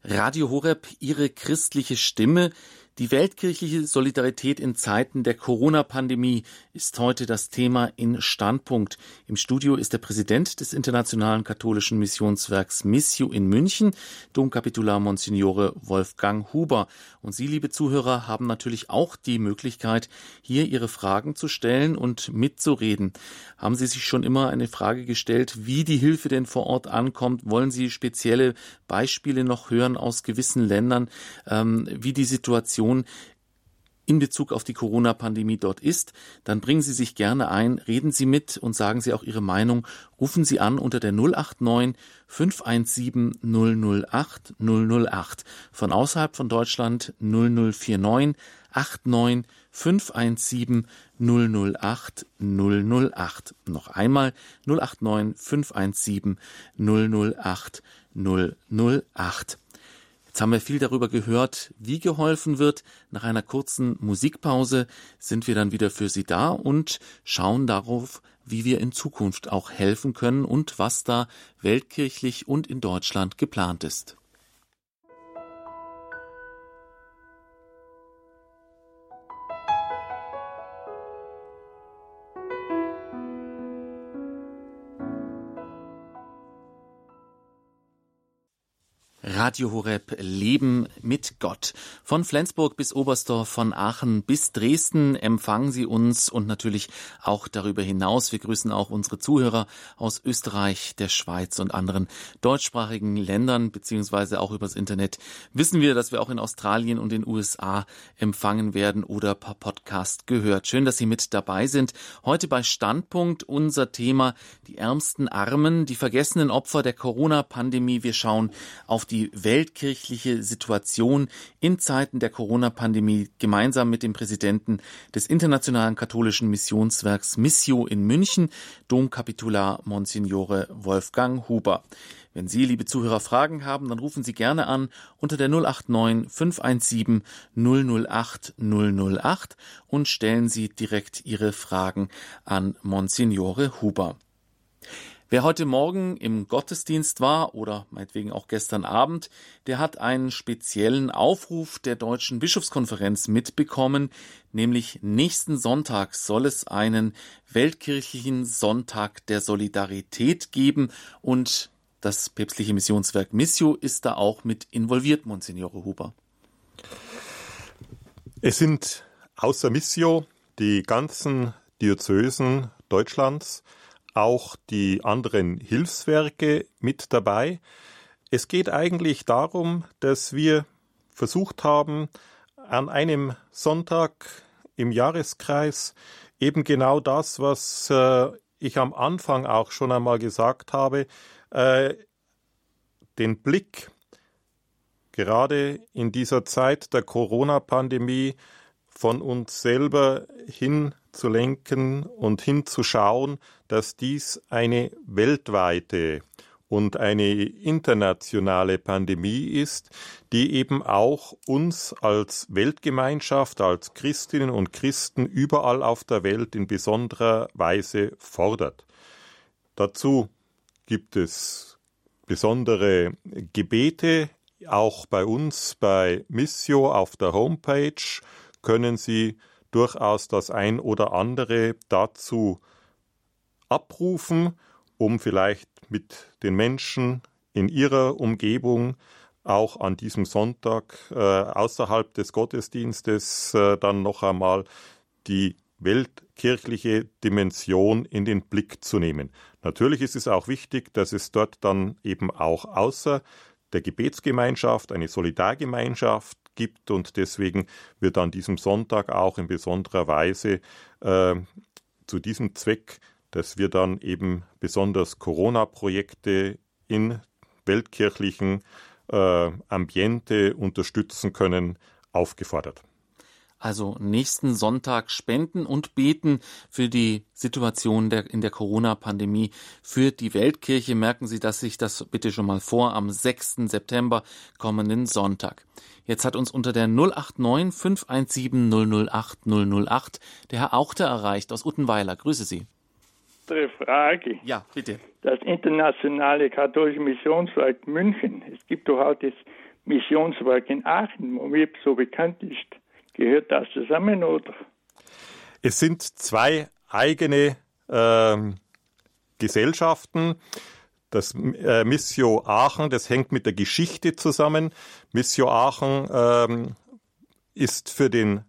Radio Horeb, Ihre christliche Stimme, die weltkirchliche Solidarität in Zeiten der Corona-Pandemie ist heute das Thema in Standpunkt. Im Studio ist der Präsident des Internationalen Katholischen Missionswerks Missio in München, Domkapitular Monsignore Wolfgang Huber. Und Sie, liebe Zuhörer, haben natürlich auch die Möglichkeit, hier Ihre Fragen zu stellen und mitzureden. Haben Sie sich schon immer eine Frage gestellt, wie die Hilfe denn vor Ort ankommt? Wollen Sie spezielle Beispiele noch hören aus gewissen Ländern, ähm, wie die Situation Situation in Bezug auf die Corona-Pandemie dort ist, dann bringen Sie sich gerne ein, reden Sie mit und sagen Sie auch Ihre Meinung. Rufen Sie an unter der 089 517 008 008. Von außerhalb von Deutschland 0049 89 517 008 008. Noch einmal 089 517 008 008. Jetzt haben wir viel darüber gehört, wie geholfen wird. Nach einer kurzen Musikpause sind wir dann wieder für Sie da und schauen darauf, wie wir in Zukunft auch helfen können und was da weltkirchlich und in Deutschland geplant ist. Radio Horeb Leben mit Gott. Von Flensburg bis Oberstdorf, von Aachen bis Dresden empfangen Sie uns und natürlich auch darüber hinaus. Wir grüßen auch unsere Zuhörer aus Österreich, der Schweiz und anderen deutschsprachigen Ländern, beziehungsweise auch übers Internet. Wissen wir, dass wir auch in Australien und den USA empfangen werden oder per Podcast gehört. Schön, dass Sie mit dabei sind. Heute bei Standpunkt unser Thema die ärmsten Armen, die vergessenen Opfer der Corona-Pandemie. Wir schauen auf die weltkirchliche Situation in Zeiten der Corona-Pandemie gemeinsam mit dem Präsidenten des Internationalen Katholischen Missionswerks Missio in München, Domkapitular Monsignore Wolfgang Huber. Wenn Sie, liebe Zuhörer, Fragen haben, dann rufen Sie gerne an unter der 089 517 008 008 und stellen Sie direkt Ihre Fragen an Monsignore Huber. Wer heute Morgen im Gottesdienst war oder meinetwegen auch gestern Abend, der hat einen speziellen Aufruf der Deutschen Bischofskonferenz mitbekommen, nämlich nächsten Sonntag soll es einen weltkirchlichen Sonntag der Solidarität geben und das päpstliche Missionswerk Missio ist da auch mit involviert, Monsignore Huber. Es sind außer Missio die ganzen Diözesen Deutschlands, auch die anderen Hilfswerke mit dabei. Es geht eigentlich darum, dass wir versucht haben, an einem Sonntag im Jahreskreis eben genau das, was äh, ich am Anfang auch schon einmal gesagt habe, äh, den Blick gerade in dieser Zeit der Corona-Pandemie von uns selber hin zu lenken und hinzuschauen, dass dies eine weltweite und eine internationale Pandemie ist, die eben auch uns als Weltgemeinschaft, als Christinnen und Christen überall auf der Welt in besonderer Weise fordert. Dazu gibt es besondere Gebete, auch bei uns bei Missio auf der Homepage können Sie durchaus das ein oder andere dazu abrufen, um vielleicht mit den Menschen in ihrer Umgebung auch an diesem Sonntag äh, außerhalb des Gottesdienstes äh, dann noch einmal die weltkirchliche Dimension in den Blick zu nehmen. Natürlich ist es auch wichtig, dass es dort dann eben auch außer der Gebetsgemeinschaft, eine Solidargemeinschaft gibt und deswegen wird an diesem Sonntag auch in besonderer Weise äh, zu diesem Zweck, dass wir dann eben besonders Corona-Projekte in weltkirchlichen äh, Ambiente unterstützen können, aufgefordert. Also nächsten Sonntag spenden und beten für die Situation der, in der Corona-Pandemie für die Weltkirche. Merken Sie das sich das bitte schon mal vor am 6. September kommenden Sonntag. Jetzt hat uns unter der 089 517 008 008 der Herr Auchter erreicht aus Uttenweiler. Grüße Sie. Frage. Ja, bitte. Das internationale katholische Missionswerk München. Es gibt doch auch das Missionswerk in Aachen, wo mir so bekannt ist. Gehört das zusammen oder? Es sind zwei eigene äh, Gesellschaften. Das äh, Missio Aachen, das hängt mit der Geschichte zusammen. Missio Aachen ähm, ist für den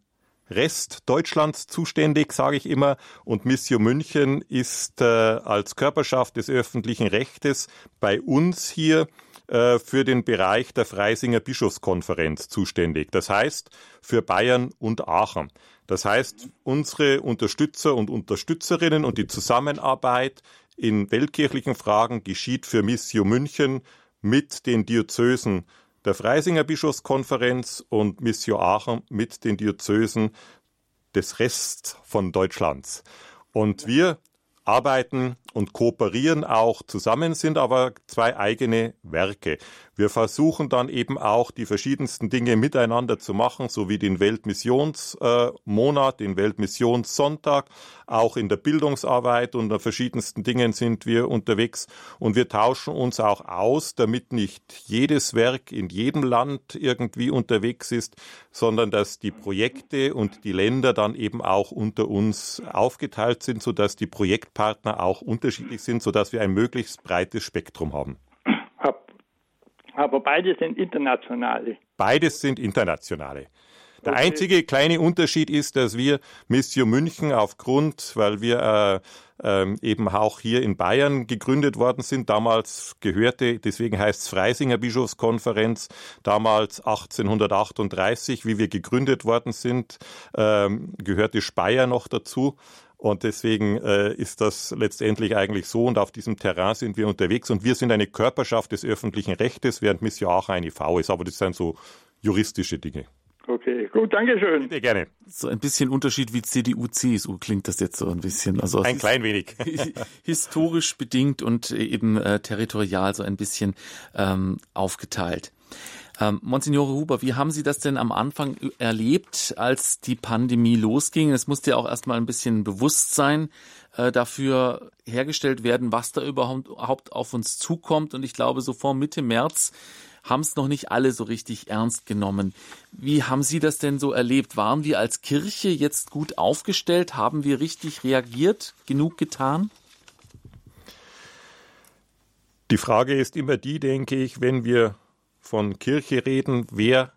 Rest Deutschlands zuständig, sage ich immer, und Missio München ist äh, als Körperschaft des öffentlichen Rechtes bei uns hier äh, für den Bereich der Freisinger Bischofskonferenz zuständig. Das heißt für Bayern und Aachen. Das heißt, unsere Unterstützer und Unterstützerinnen und die Zusammenarbeit in weltkirchlichen Fragen geschieht für Missio München mit den Diözesen der Freisinger Bischofskonferenz und Missio Aachen mit den Diözesen des Rests von Deutschlands. Und wir arbeiten und kooperieren auch zusammen, sind aber zwei eigene Werke. Wir versuchen dann eben auch die verschiedensten Dinge miteinander zu machen, so wie den Weltmissionsmonat, den Weltmissionssonntag. Auch in der Bildungsarbeit und verschiedensten Dingen sind wir unterwegs und wir tauschen uns auch aus, damit nicht jedes Werk in jedem Land irgendwie unterwegs ist, sondern dass die Projekte und die Länder dann eben auch unter uns aufgeteilt sind, sodass die Projektpartner auch unterschiedlich sind, sodass wir ein möglichst breites Spektrum haben. Aber beide sind internationale. Beides sind internationale. Der okay. einzige kleine Unterschied ist, dass wir Missio München aufgrund, weil wir äh, äh, eben auch hier in Bayern gegründet worden sind, damals gehörte, deswegen heißt es Freisinger Bischofskonferenz, damals 1838, wie wir gegründet worden sind, äh, gehörte Speyer noch dazu. Und deswegen äh, ist das letztendlich eigentlich so. Und auf diesem Terrain sind wir unterwegs. Und wir sind eine Körperschaft des öffentlichen Rechtes, während Mission auch eine V ist. Aber das sind so juristische Dinge. Okay, gut, danke schön. Bitte gerne. So ein bisschen Unterschied wie CDU, CSU klingt das jetzt so ein bisschen. Also ein klein wenig. historisch bedingt und eben äh, territorial so ein bisschen ähm, aufgeteilt. Ähm, Monsignore Huber, wie haben Sie das denn am Anfang erlebt, als die Pandemie losging? Es musste ja auch erstmal ein bisschen Bewusstsein äh, dafür hergestellt werden, was da überhaupt auf uns zukommt. Und ich glaube, so vor Mitte März haben es noch nicht alle so richtig ernst genommen. Wie haben Sie das denn so erlebt? Waren wir als Kirche jetzt gut aufgestellt? Haben wir richtig reagiert? Genug getan? Die Frage ist immer die, denke ich, wenn wir von Kirche reden, wer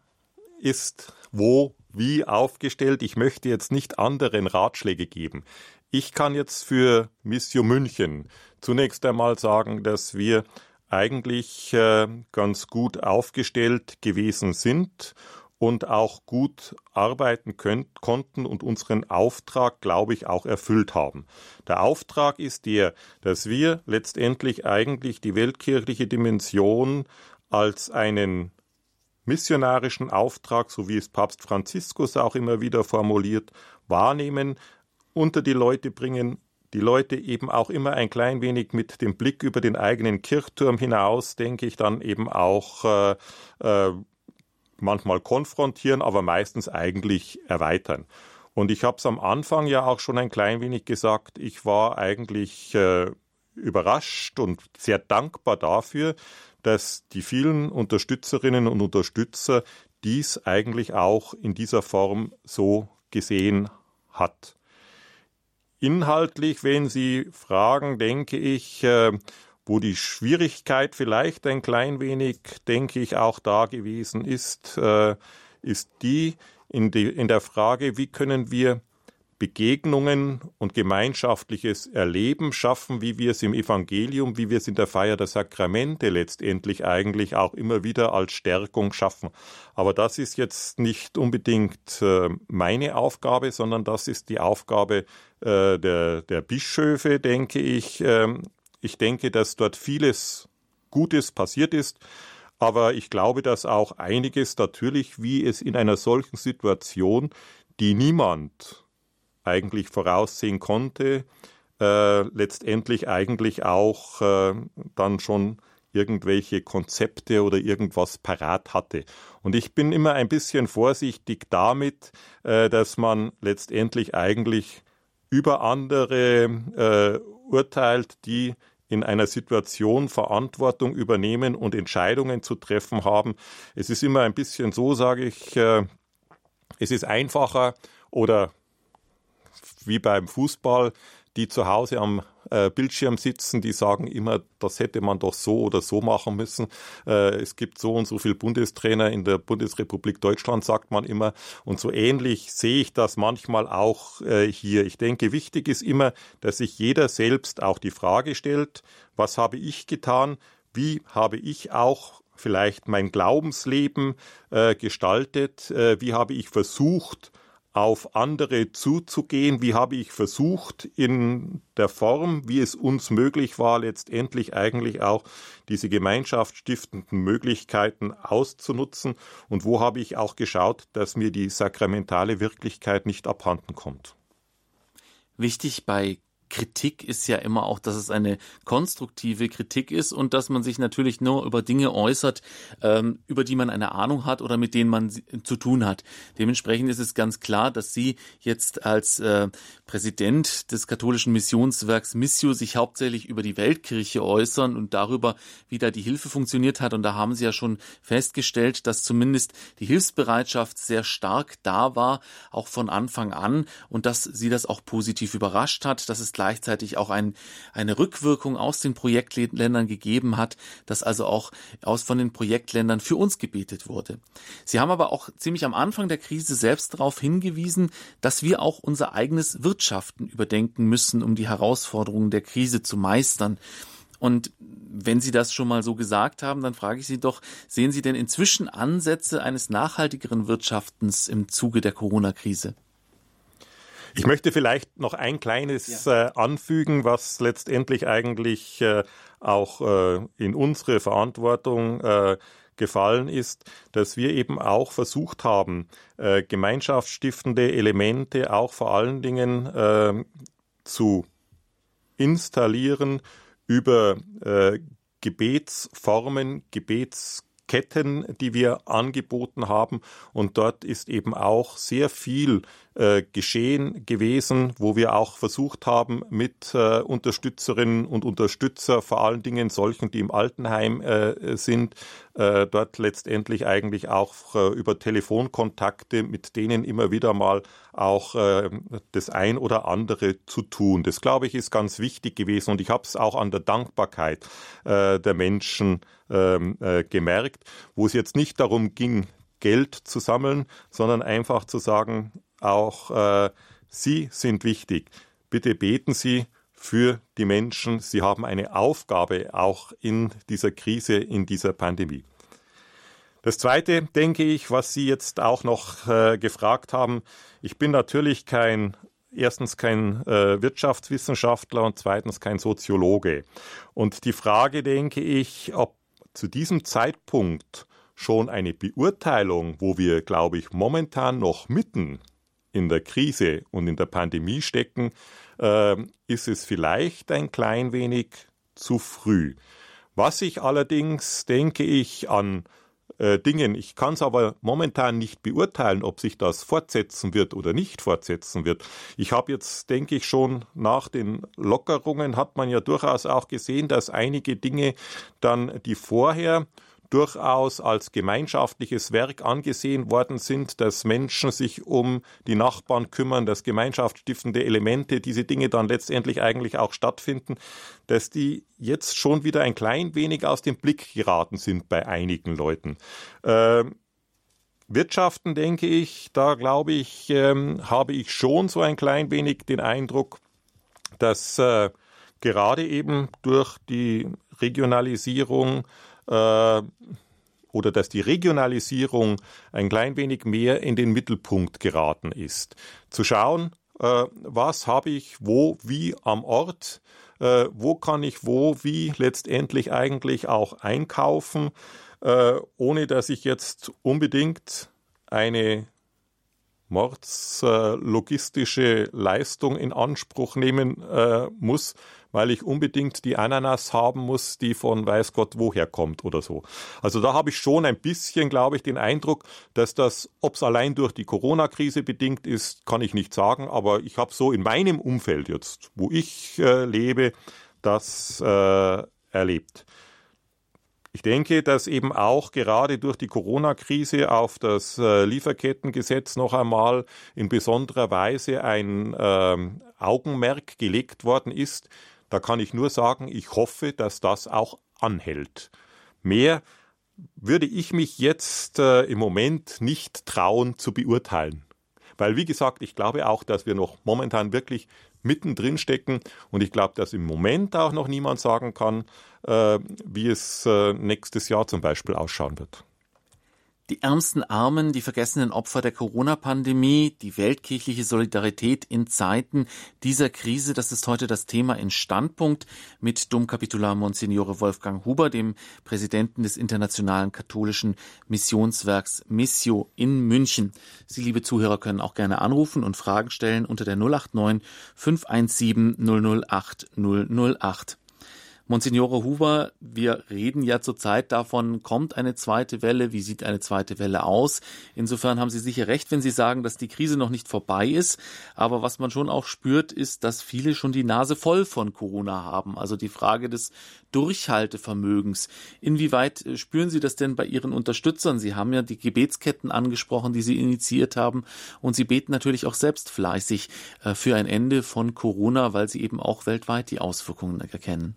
ist wo wie aufgestellt. Ich möchte jetzt nicht anderen Ratschläge geben. Ich kann jetzt für Missio München zunächst einmal sagen, dass wir eigentlich äh, ganz gut aufgestellt gewesen sind und auch gut arbeiten könnt, konnten und unseren Auftrag, glaube ich, auch erfüllt haben. Der Auftrag ist der, dass wir letztendlich eigentlich die weltkirchliche Dimension als einen missionarischen Auftrag, so wie es Papst Franziskus auch immer wieder formuliert, wahrnehmen, unter die Leute bringen, die Leute eben auch immer ein klein wenig mit dem Blick über den eigenen Kirchturm hinaus, denke ich, dann eben auch äh, äh, manchmal konfrontieren, aber meistens eigentlich erweitern. Und ich habe es am Anfang ja auch schon ein klein wenig gesagt, ich war eigentlich äh, überrascht und sehr dankbar dafür, dass die vielen Unterstützerinnen und Unterstützer dies eigentlich auch in dieser Form so gesehen hat. Inhaltlich, wenn Sie fragen, denke ich, äh, wo die Schwierigkeit vielleicht ein klein wenig, denke ich, auch da gewesen ist, äh, ist die in, die in der Frage, wie können wir Begegnungen und gemeinschaftliches Erleben schaffen, wie wir es im Evangelium, wie wir es in der Feier der Sakramente letztendlich eigentlich auch immer wieder als Stärkung schaffen. Aber das ist jetzt nicht unbedingt äh, meine Aufgabe, sondern das ist die Aufgabe äh, der, der Bischöfe, denke ich. Ähm, ich denke, dass dort vieles Gutes passiert ist. Aber ich glaube, dass auch einiges natürlich, wie es in einer solchen Situation, die niemand eigentlich voraussehen konnte, äh, letztendlich eigentlich auch äh, dann schon irgendwelche Konzepte oder irgendwas parat hatte. Und ich bin immer ein bisschen vorsichtig damit, äh, dass man letztendlich eigentlich über andere äh, urteilt, die in einer Situation Verantwortung übernehmen und Entscheidungen zu treffen haben. Es ist immer ein bisschen so, sage ich, äh, es ist einfacher oder wie beim Fußball, die zu Hause am äh, Bildschirm sitzen, die sagen immer, das hätte man doch so oder so machen müssen. Äh, es gibt so und so viele Bundestrainer in der Bundesrepublik Deutschland, sagt man immer. Und so ähnlich sehe ich das manchmal auch äh, hier. Ich denke, wichtig ist immer, dass sich jeder selbst auch die Frage stellt, was habe ich getan? Wie habe ich auch vielleicht mein Glaubensleben äh, gestaltet? Äh, wie habe ich versucht, auf andere zuzugehen? Wie habe ich versucht, in der Form, wie es uns möglich war, letztendlich eigentlich auch diese gemeinschaftsstiftenden Möglichkeiten auszunutzen? Und wo habe ich auch geschaut, dass mir die sakramentale Wirklichkeit nicht abhanden kommt? Wichtig bei Kritik ist ja immer auch, dass es eine konstruktive Kritik ist und dass man sich natürlich nur über Dinge äußert, ähm, über die man eine Ahnung hat oder mit denen man zu tun hat. Dementsprechend ist es ganz klar, dass Sie jetzt als äh, Präsident des katholischen Missionswerks Missio sich hauptsächlich über die Weltkirche äußern und darüber, wie da die Hilfe funktioniert hat. Und da haben Sie ja schon festgestellt, dass zumindest die Hilfsbereitschaft sehr stark da war, auch von Anfang an und dass Sie das auch positiv überrascht hat, dass es gleichzeitig auch ein, eine Rückwirkung aus den Projektländern gegeben hat, dass also auch aus von den Projektländern für uns gebetet wurde. Sie haben aber auch ziemlich am Anfang der Krise selbst darauf hingewiesen, dass wir auch unser eigenes Wirtschaften überdenken müssen, um die Herausforderungen der Krise zu meistern. Und wenn Sie das schon mal so gesagt haben, dann frage ich Sie doch, sehen Sie denn inzwischen Ansätze eines nachhaltigeren Wirtschaftens im Zuge der Corona-Krise? Ich möchte vielleicht noch ein kleines ja. äh, anfügen, was letztendlich eigentlich äh, auch äh, in unsere Verantwortung äh, gefallen ist, dass wir eben auch versucht haben, äh, gemeinschaftsstiftende Elemente auch vor allen Dingen äh, zu installieren über Gebetsformen, Gebets Ketten, die wir angeboten haben. Und dort ist eben auch sehr viel äh, geschehen gewesen, wo wir auch versucht haben, mit äh, Unterstützerinnen und Unterstützer, vor allen Dingen solchen, die im Altenheim äh, sind, äh, dort letztendlich eigentlich auch äh, über Telefonkontakte mit denen immer wieder mal auch das ein oder andere zu tun. Das glaube ich ist ganz wichtig gewesen und ich habe es auch an der Dankbarkeit der Menschen ähm, gemerkt, wo es jetzt nicht darum ging, Geld zu sammeln, sondern einfach zu sagen, auch äh, Sie sind wichtig. Bitte beten Sie für die Menschen. Sie haben eine Aufgabe auch in dieser Krise, in dieser Pandemie. Das Zweite, denke ich, was Sie jetzt auch noch äh, gefragt haben, ich bin natürlich kein erstens kein äh, Wirtschaftswissenschaftler und zweitens kein Soziologe. Und die Frage, denke ich, ob zu diesem Zeitpunkt schon eine Beurteilung, wo wir, glaube ich, momentan noch mitten in der Krise und in der Pandemie stecken, äh, ist es vielleicht ein klein wenig zu früh. Was ich allerdings, denke ich, an äh, Dingen, ich kann es aber momentan nicht beurteilen, ob sich das fortsetzen wird oder nicht fortsetzen wird. Ich habe jetzt, denke ich, schon nach den Lockerungen hat man ja durchaus auch gesehen, dass einige Dinge dann, die vorher durchaus als gemeinschaftliches Werk angesehen worden sind, dass Menschen sich um die Nachbarn kümmern, dass gemeinschaftsstiftende Elemente, diese Dinge dann letztendlich eigentlich auch stattfinden, dass die jetzt schon wieder ein klein wenig aus dem Blick geraten sind bei einigen Leuten. Äh, Wirtschaften denke ich, da glaube ich, ähm, habe ich schon so ein klein wenig den Eindruck, dass äh, gerade eben durch die Regionalisierung äh, oder dass die Regionalisierung ein klein wenig mehr in den Mittelpunkt geraten ist. Zu schauen, äh, was habe ich wo, wie am Ort, äh, wo kann ich wo, wie letztendlich eigentlich auch einkaufen, äh, ohne dass ich jetzt unbedingt eine mordslogistische Leistung in Anspruch nehmen äh, muss, weil ich unbedingt die Ananas haben muss, die von weiß Gott woher kommt oder so. Also da habe ich schon ein bisschen, glaube ich, den Eindruck, dass das, ob es allein durch die Corona-Krise bedingt ist, kann ich nicht sagen, aber ich habe so in meinem Umfeld jetzt, wo ich äh, lebe, das äh, erlebt. Ich denke, dass eben auch gerade durch die Corona-Krise auf das äh, Lieferkettengesetz noch einmal in besonderer Weise ein äh, Augenmerk gelegt worden ist, da kann ich nur sagen, ich hoffe, dass das auch anhält. Mehr würde ich mich jetzt äh, im Moment nicht trauen zu beurteilen. Weil, wie gesagt, ich glaube auch, dass wir noch momentan wirklich mittendrin stecken und ich glaube, dass im Moment auch noch niemand sagen kann, äh, wie es äh, nächstes Jahr zum Beispiel ausschauen wird. Die ärmsten Armen, die vergessenen Opfer der Corona-Pandemie, die weltkirchliche Solidarität in Zeiten dieser Krise, das ist heute das Thema in Standpunkt mit Domkapitular Monsignore Wolfgang Huber, dem Präsidenten des Internationalen Katholischen Missionswerks Missio in München. Sie, liebe Zuhörer, können auch gerne anrufen und Fragen stellen unter der 089 517 008 008. Monsignore Huber, wir reden ja zurzeit davon, kommt eine zweite Welle, wie sieht eine zweite Welle aus? Insofern haben Sie sicher recht, wenn Sie sagen, dass die Krise noch nicht vorbei ist. Aber was man schon auch spürt, ist, dass viele schon die Nase voll von Corona haben. Also die Frage des Durchhaltevermögens. Inwieweit äh, spüren Sie das denn bei Ihren Unterstützern? Sie haben ja die Gebetsketten angesprochen, die Sie initiiert haben. Und Sie beten natürlich auch selbst fleißig äh, für ein Ende von Corona, weil Sie eben auch weltweit die Auswirkungen erkennen.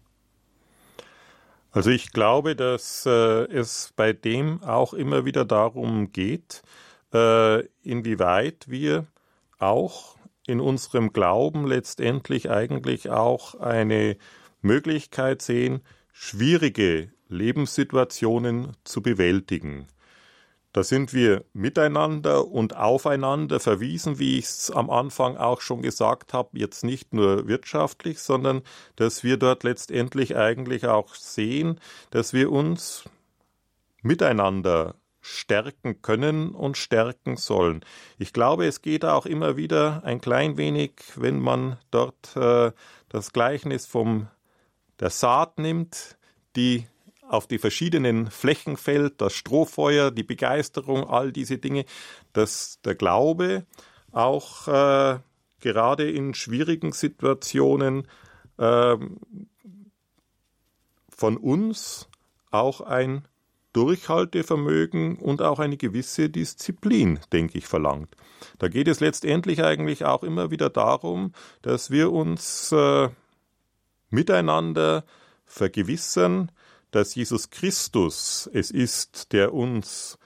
Also ich glaube, dass äh, es bei dem auch immer wieder darum geht, äh, inwieweit wir auch in unserem Glauben letztendlich eigentlich auch eine Möglichkeit sehen, schwierige Lebenssituationen zu bewältigen. Da sind wir miteinander und aufeinander verwiesen, wie ich es am Anfang auch schon gesagt habe, jetzt nicht nur wirtschaftlich, sondern dass wir dort letztendlich eigentlich auch sehen, dass wir uns miteinander stärken können und stärken sollen. Ich glaube, es geht auch immer wieder ein klein wenig, wenn man dort äh, das Gleichnis vom der Saat nimmt, die auf die verschiedenen Flächen fällt, das Strohfeuer, die Begeisterung, all diese Dinge, dass der Glaube auch äh, gerade in schwierigen Situationen äh, von uns auch ein Durchhaltevermögen und auch eine gewisse Disziplin, denke ich, verlangt. Da geht es letztendlich eigentlich auch immer wieder darum, dass wir uns äh, miteinander vergewissern, dass Jesus Christus es ist, der uns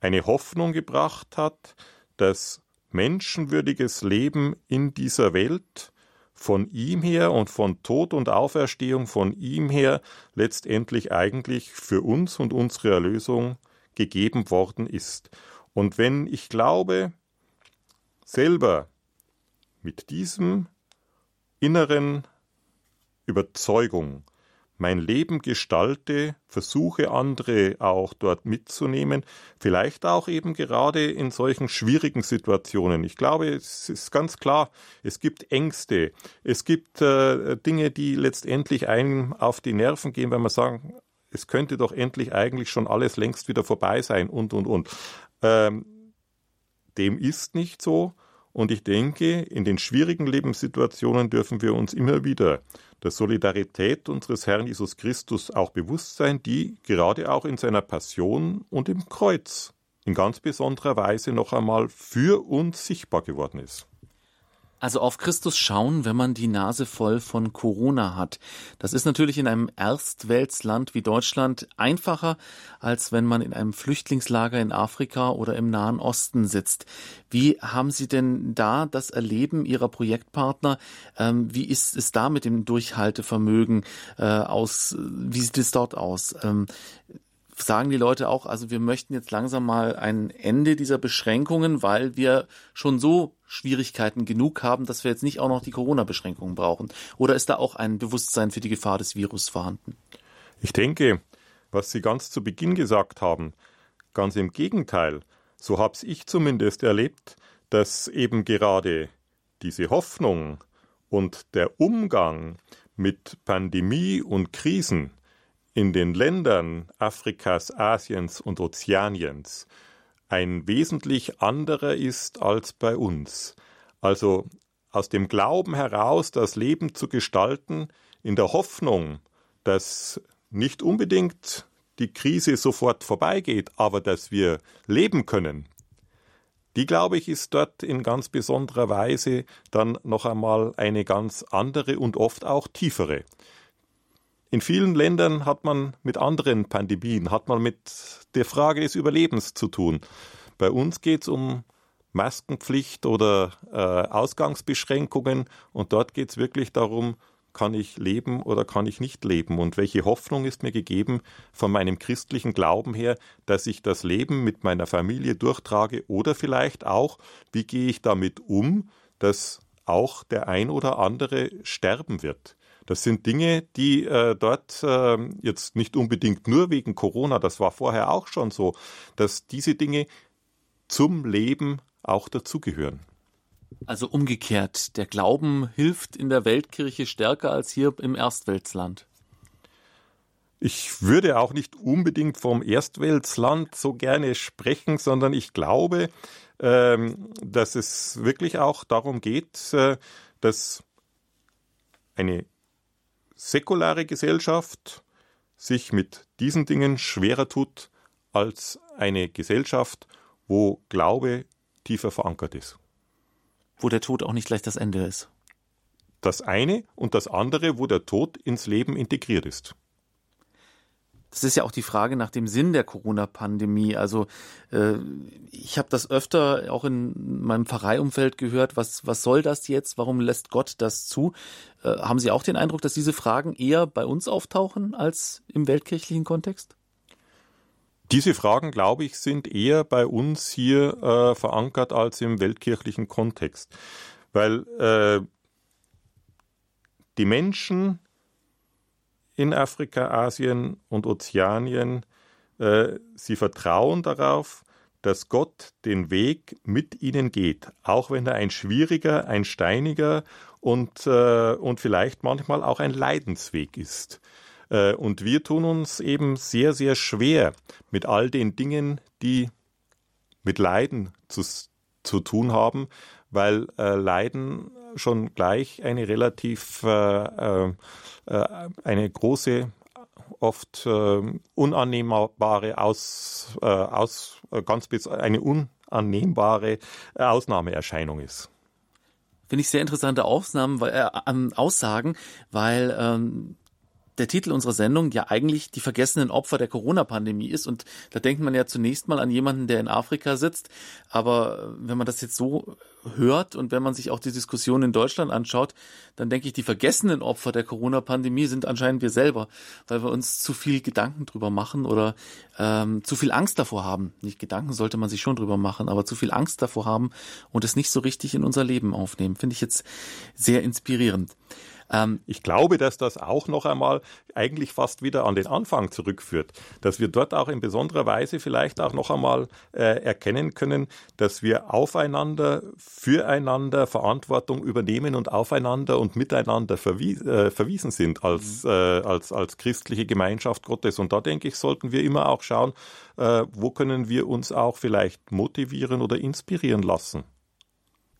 eine Hoffnung gebracht hat, dass menschenwürdiges Leben in dieser Welt von ihm her und von Tod und Auferstehung von ihm her letztendlich eigentlich für uns und unsere Erlösung gegeben worden ist. Und wenn ich glaube, selber mit diesem inneren Überzeugung mein Leben gestalte, versuche andere auch dort mitzunehmen, vielleicht auch eben gerade in solchen schwierigen Situationen. Ich glaube, es ist ganz klar, es gibt Ängste, es gibt äh, Dinge, die letztendlich einem auf die Nerven gehen, wenn man sagen, es könnte doch endlich eigentlich schon alles längst wieder vorbei sein und und und. Ähm, dem ist nicht so. Und ich denke, in den schwierigen Lebenssituationen dürfen wir uns immer wieder der Solidarität unseres Herrn Jesus Christus auch bewusst sein, die gerade auch in seiner Passion und im Kreuz in ganz besonderer Weise noch einmal für uns sichtbar geworden ist. Also auf Christus schauen, wenn man die Nase voll von Corona hat. Das ist natürlich in einem Erstweltsland wie Deutschland einfacher, als wenn man in einem Flüchtlingslager in Afrika oder im Nahen Osten sitzt. Wie haben Sie denn da das Erleben Ihrer Projektpartner? Ähm, wie ist es da mit dem Durchhaltevermögen äh, aus? Wie sieht es dort aus? Ähm, sagen die Leute auch, also wir möchten jetzt langsam mal ein Ende dieser Beschränkungen, weil wir schon so Schwierigkeiten genug haben, dass wir jetzt nicht auch noch die Corona-Beschränkungen brauchen? Oder ist da auch ein Bewusstsein für die Gefahr des Virus vorhanden? Ich denke, was Sie ganz zu Beginn gesagt haben, ganz im Gegenteil. So habe ich zumindest erlebt, dass eben gerade diese Hoffnung und der Umgang mit Pandemie und Krisen in den Ländern Afrikas, Asiens und Ozeaniens ein wesentlich anderer ist als bei uns. Also aus dem Glauben heraus das Leben zu gestalten, in der Hoffnung, dass nicht unbedingt die Krise sofort vorbeigeht, aber dass wir leben können, die, glaube ich, ist dort in ganz besonderer Weise dann noch einmal eine ganz andere und oft auch tiefere. In vielen Ländern hat man mit anderen Pandemien, hat man mit der Frage des Überlebens zu tun. Bei uns geht es um Maskenpflicht oder äh, Ausgangsbeschränkungen und dort geht es wirklich darum, kann ich leben oder kann ich nicht leben? Und welche Hoffnung ist mir gegeben von meinem christlichen Glauben her, dass ich das Leben mit meiner Familie durchtrage oder vielleicht auch, wie gehe ich damit um, dass auch der ein oder andere sterben wird? Das sind Dinge, die äh, dort äh, jetzt nicht unbedingt nur wegen Corona, das war vorher auch schon so, dass diese Dinge zum Leben auch dazugehören. Also umgekehrt, der Glauben hilft in der Weltkirche stärker als hier im Erstweltsland. Ich würde auch nicht unbedingt vom Erstweltsland so gerne sprechen, sondern ich glaube, ähm, dass es wirklich auch darum geht, äh, dass eine säkulare Gesellschaft sich mit diesen Dingen schwerer tut als eine Gesellschaft, wo Glaube tiefer verankert ist. Wo der Tod auch nicht gleich das Ende ist. Das eine und das andere, wo der Tod ins Leben integriert ist. Das ist ja auch die Frage nach dem Sinn der Corona-Pandemie. Also äh, ich habe das öfter auch in meinem Pfarreiumfeld gehört. Was, was soll das jetzt? Warum lässt Gott das zu? Äh, haben Sie auch den Eindruck, dass diese Fragen eher bei uns auftauchen als im weltkirchlichen Kontext? Diese Fragen, glaube ich, sind eher bei uns hier äh, verankert als im weltkirchlichen Kontext. Weil äh, die Menschen in Afrika, Asien und Ozeanien. Äh, sie vertrauen darauf, dass Gott den Weg mit ihnen geht, auch wenn er ein schwieriger, ein steiniger und, äh, und vielleicht manchmal auch ein Leidensweg ist. Äh, und wir tun uns eben sehr, sehr schwer mit all den Dingen, die mit Leiden zu, zu tun haben, weil äh, Leiden schon gleich eine relativ äh, äh, eine große oft äh, unannehmbare aus, äh, aus äh, ganz eine unannehmbare Ausnahmeerscheinung ist. Finde ich sehr interessante Ausnahmen, weil, äh, Aussagen, weil ähm, der Titel unserer Sendung ja eigentlich die vergessenen Opfer der Corona-Pandemie ist. Und da denkt man ja zunächst mal an jemanden, der in Afrika sitzt. Aber wenn man das jetzt so hört und wenn man sich auch die Diskussion in Deutschland anschaut, dann denke ich, die vergessenen Opfer der Corona-Pandemie sind anscheinend wir selber, weil wir uns zu viel Gedanken drüber machen oder ähm, zu viel Angst davor haben. Nicht Gedanken sollte man sich schon drüber machen, aber zu viel Angst davor haben und es nicht so richtig in unser Leben aufnehmen. Finde ich jetzt sehr inspirierend. Ähm, ich glaube, dass das auch noch einmal eigentlich fast wieder an den Anfang zurückführt, dass wir dort auch in besonderer Weise vielleicht auch noch einmal äh, erkennen können, dass wir aufeinander, füreinander Verantwortung übernehmen und aufeinander und miteinander verwie äh, verwiesen sind als, mhm. äh, als, als christliche Gemeinschaft Gottes. Und da denke ich, sollten wir immer auch schauen, äh, wo können wir uns auch vielleicht motivieren oder inspirieren lassen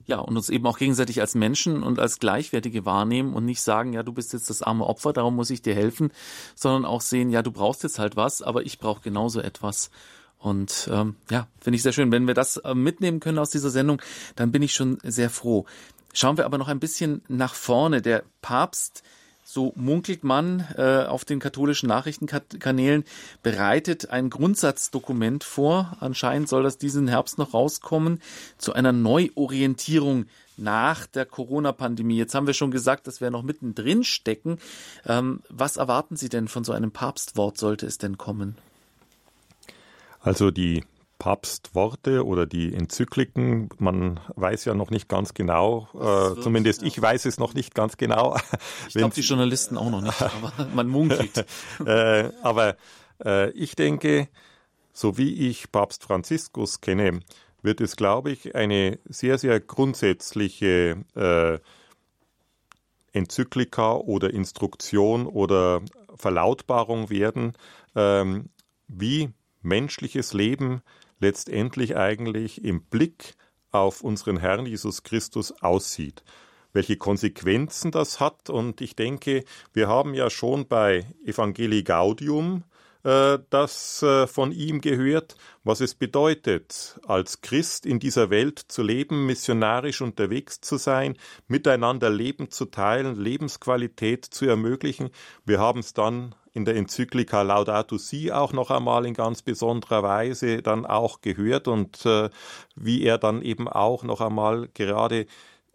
ja, und uns eben auch gegenseitig als Menschen und als Gleichwertige wahrnehmen und nicht sagen, ja, du bist jetzt das arme Opfer, darum muss ich dir helfen, sondern auch sehen, ja, du brauchst jetzt halt was, aber ich brauche genauso etwas. Und ähm, ja, finde ich sehr schön. Wenn wir das äh, mitnehmen können aus dieser Sendung, dann bin ich schon sehr froh. Schauen wir aber noch ein bisschen nach vorne. Der Papst, so munkelt man äh, auf den katholischen Nachrichtenkanälen, bereitet ein Grundsatzdokument vor. Anscheinend soll das diesen Herbst noch rauskommen zu einer Neuorientierung nach der Corona-Pandemie. Jetzt haben wir schon gesagt, dass wir noch mittendrin stecken. Ähm, was erwarten Sie denn von so einem Papstwort, sollte es denn kommen? Also die Papstworte oder die Enzykliken, man weiß ja noch nicht ganz genau, äh, zumindest ich weiß es noch nicht ganz genau. Ich glaube, die Journalisten auch noch nicht, aber man munkelt. äh, aber äh, ich denke, so wie ich Papst Franziskus kenne, wird es, glaube ich, eine sehr, sehr grundsätzliche äh, Enzyklika oder Instruktion oder Verlautbarung werden, ähm, wie menschliches Leben letztendlich eigentlich im Blick auf unseren Herrn Jesus Christus aussieht welche Konsequenzen das hat. Und ich denke, wir haben ja schon bei Evangelii Gaudium äh, das äh, von ihm gehört, was es bedeutet, als Christ in dieser Welt zu leben, missionarisch unterwegs zu sein, miteinander Leben zu teilen, Lebensqualität zu ermöglichen. Wir haben es dann in der Enzyklika Laudato Si auch noch einmal in ganz besonderer Weise dann auch gehört und äh, wie er dann eben auch noch einmal gerade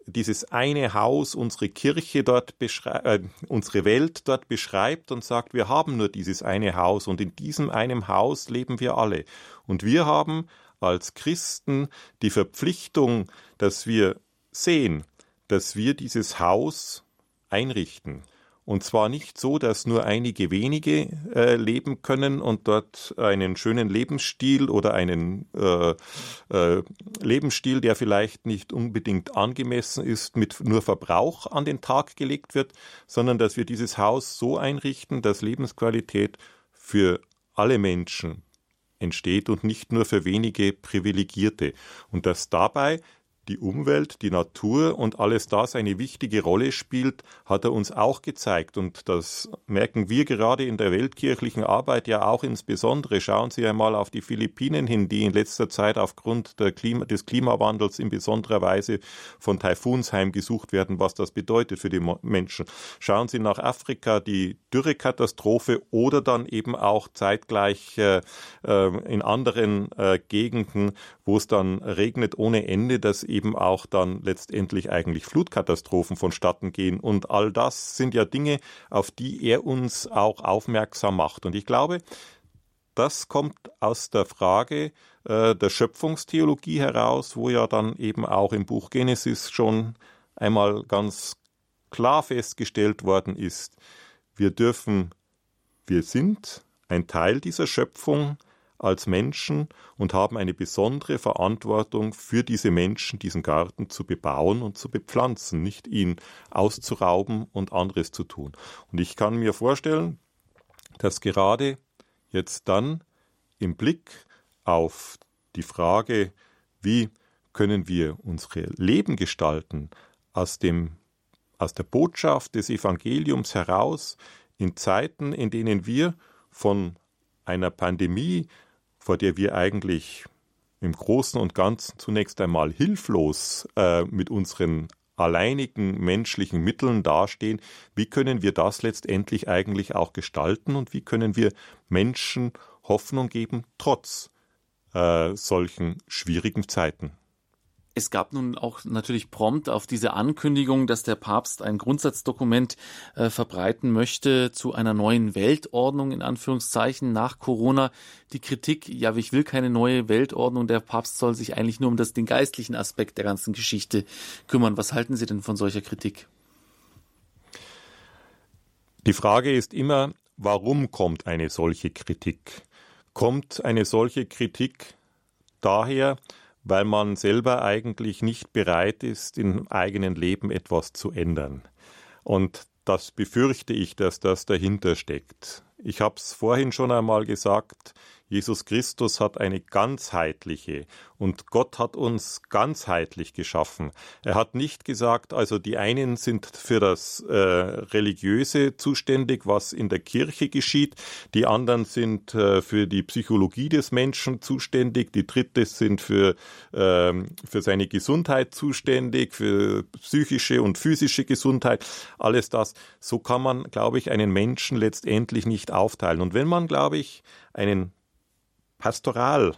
dieses eine Haus, unsere Kirche dort äh, unsere Welt dort beschreibt und sagt, wir haben nur dieses eine Haus und in diesem einem Haus leben wir alle. Und wir haben als Christen die Verpflichtung, dass wir sehen, dass wir dieses Haus einrichten. Und zwar nicht so, dass nur einige wenige äh, leben können und dort einen schönen Lebensstil oder einen äh, äh, Lebensstil, der vielleicht nicht unbedingt angemessen ist, mit nur Verbrauch an den Tag gelegt wird, sondern dass wir dieses Haus so einrichten, dass Lebensqualität für alle Menschen entsteht und nicht nur für wenige Privilegierte. Und dass dabei die Umwelt, die Natur und alles das eine wichtige Rolle spielt, hat er uns auch gezeigt. Und das merken wir gerade in der weltkirchlichen Arbeit ja auch insbesondere. Schauen Sie einmal auf die Philippinen hin, die in letzter Zeit aufgrund Klima, des Klimawandels in besonderer Weise von Taifuns heimgesucht werden, was das bedeutet für die Menschen. Schauen Sie nach Afrika, die Dürrekatastrophe oder dann eben auch zeitgleich äh, äh in anderen äh, Gegenden, wo es dann regnet ohne Ende, dass eben auch dann letztendlich eigentlich Flutkatastrophen vonstatten gehen. Und all das sind ja Dinge, auf die er uns auch aufmerksam macht. Und ich glaube, das kommt aus der Frage äh, der Schöpfungstheologie heraus, wo ja dann eben auch im Buch Genesis schon einmal ganz klar festgestellt worden ist, wir dürfen, wir sind ein Teil dieser Schöpfung, als Menschen und haben eine besondere Verantwortung für diese Menschen, diesen Garten zu bebauen und zu bepflanzen, nicht ihn auszurauben und anderes zu tun. Und ich kann mir vorstellen, dass gerade jetzt dann im Blick auf die Frage, wie können wir unsere Leben gestalten, aus dem aus der Botschaft des Evangeliums heraus in Zeiten, in denen wir von einer Pandemie vor der wir eigentlich im Großen und Ganzen zunächst einmal hilflos äh, mit unseren alleinigen menschlichen Mitteln dastehen, wie können wir das letztendlich eigentlich auch gestalten und wie können wir Menschen Hoffnung geben, trotz äh, solchen schwierigen Zeiten. Es gab nun auch natürlich prompt auf diese Ankündigung, dass der Papst ein Grundsatzdokument äh, verbreiten möchte zu einer neuen Weltordnung in Anführungszeichen nach Corona die Kritik, ja, ich will keine neue Weltordnung, der Papst soll sich eigentlich nur um das, den geistlichen Aspekt der ganzen Geschichte kümmern. Was halten Sie denn von solcher Kritik? Die Frage ist immer, warum kommt eine solche Kritik? Kommt eine solche Kritik daher, weil man selber eigentlich nicht bereit ist, im eigenen Leben etwas zu ändern. Und das befürchte ich, dass das dahinter steckt. Ich habe es vorhin schon einmal gesagt, Jesus Christus hat eine ganzheitliche und Gott hat uns ganzheitlich geschaffen. Er hat nicht gesagt, also die einen sind für das äh, Religiöse zuständig, was in der Kirche geschieht, die anderen sind äh, für die Psychologie des Menschen zuständig, die dritte sind für, äh, für seine Gesundheit zuständig, für psychische und physische Gesundheit, alles das. So kann man, glaube ich, einen Menschen letztendlich nicht aufteilen. Und wenn man, glaube ich, einen Pastoral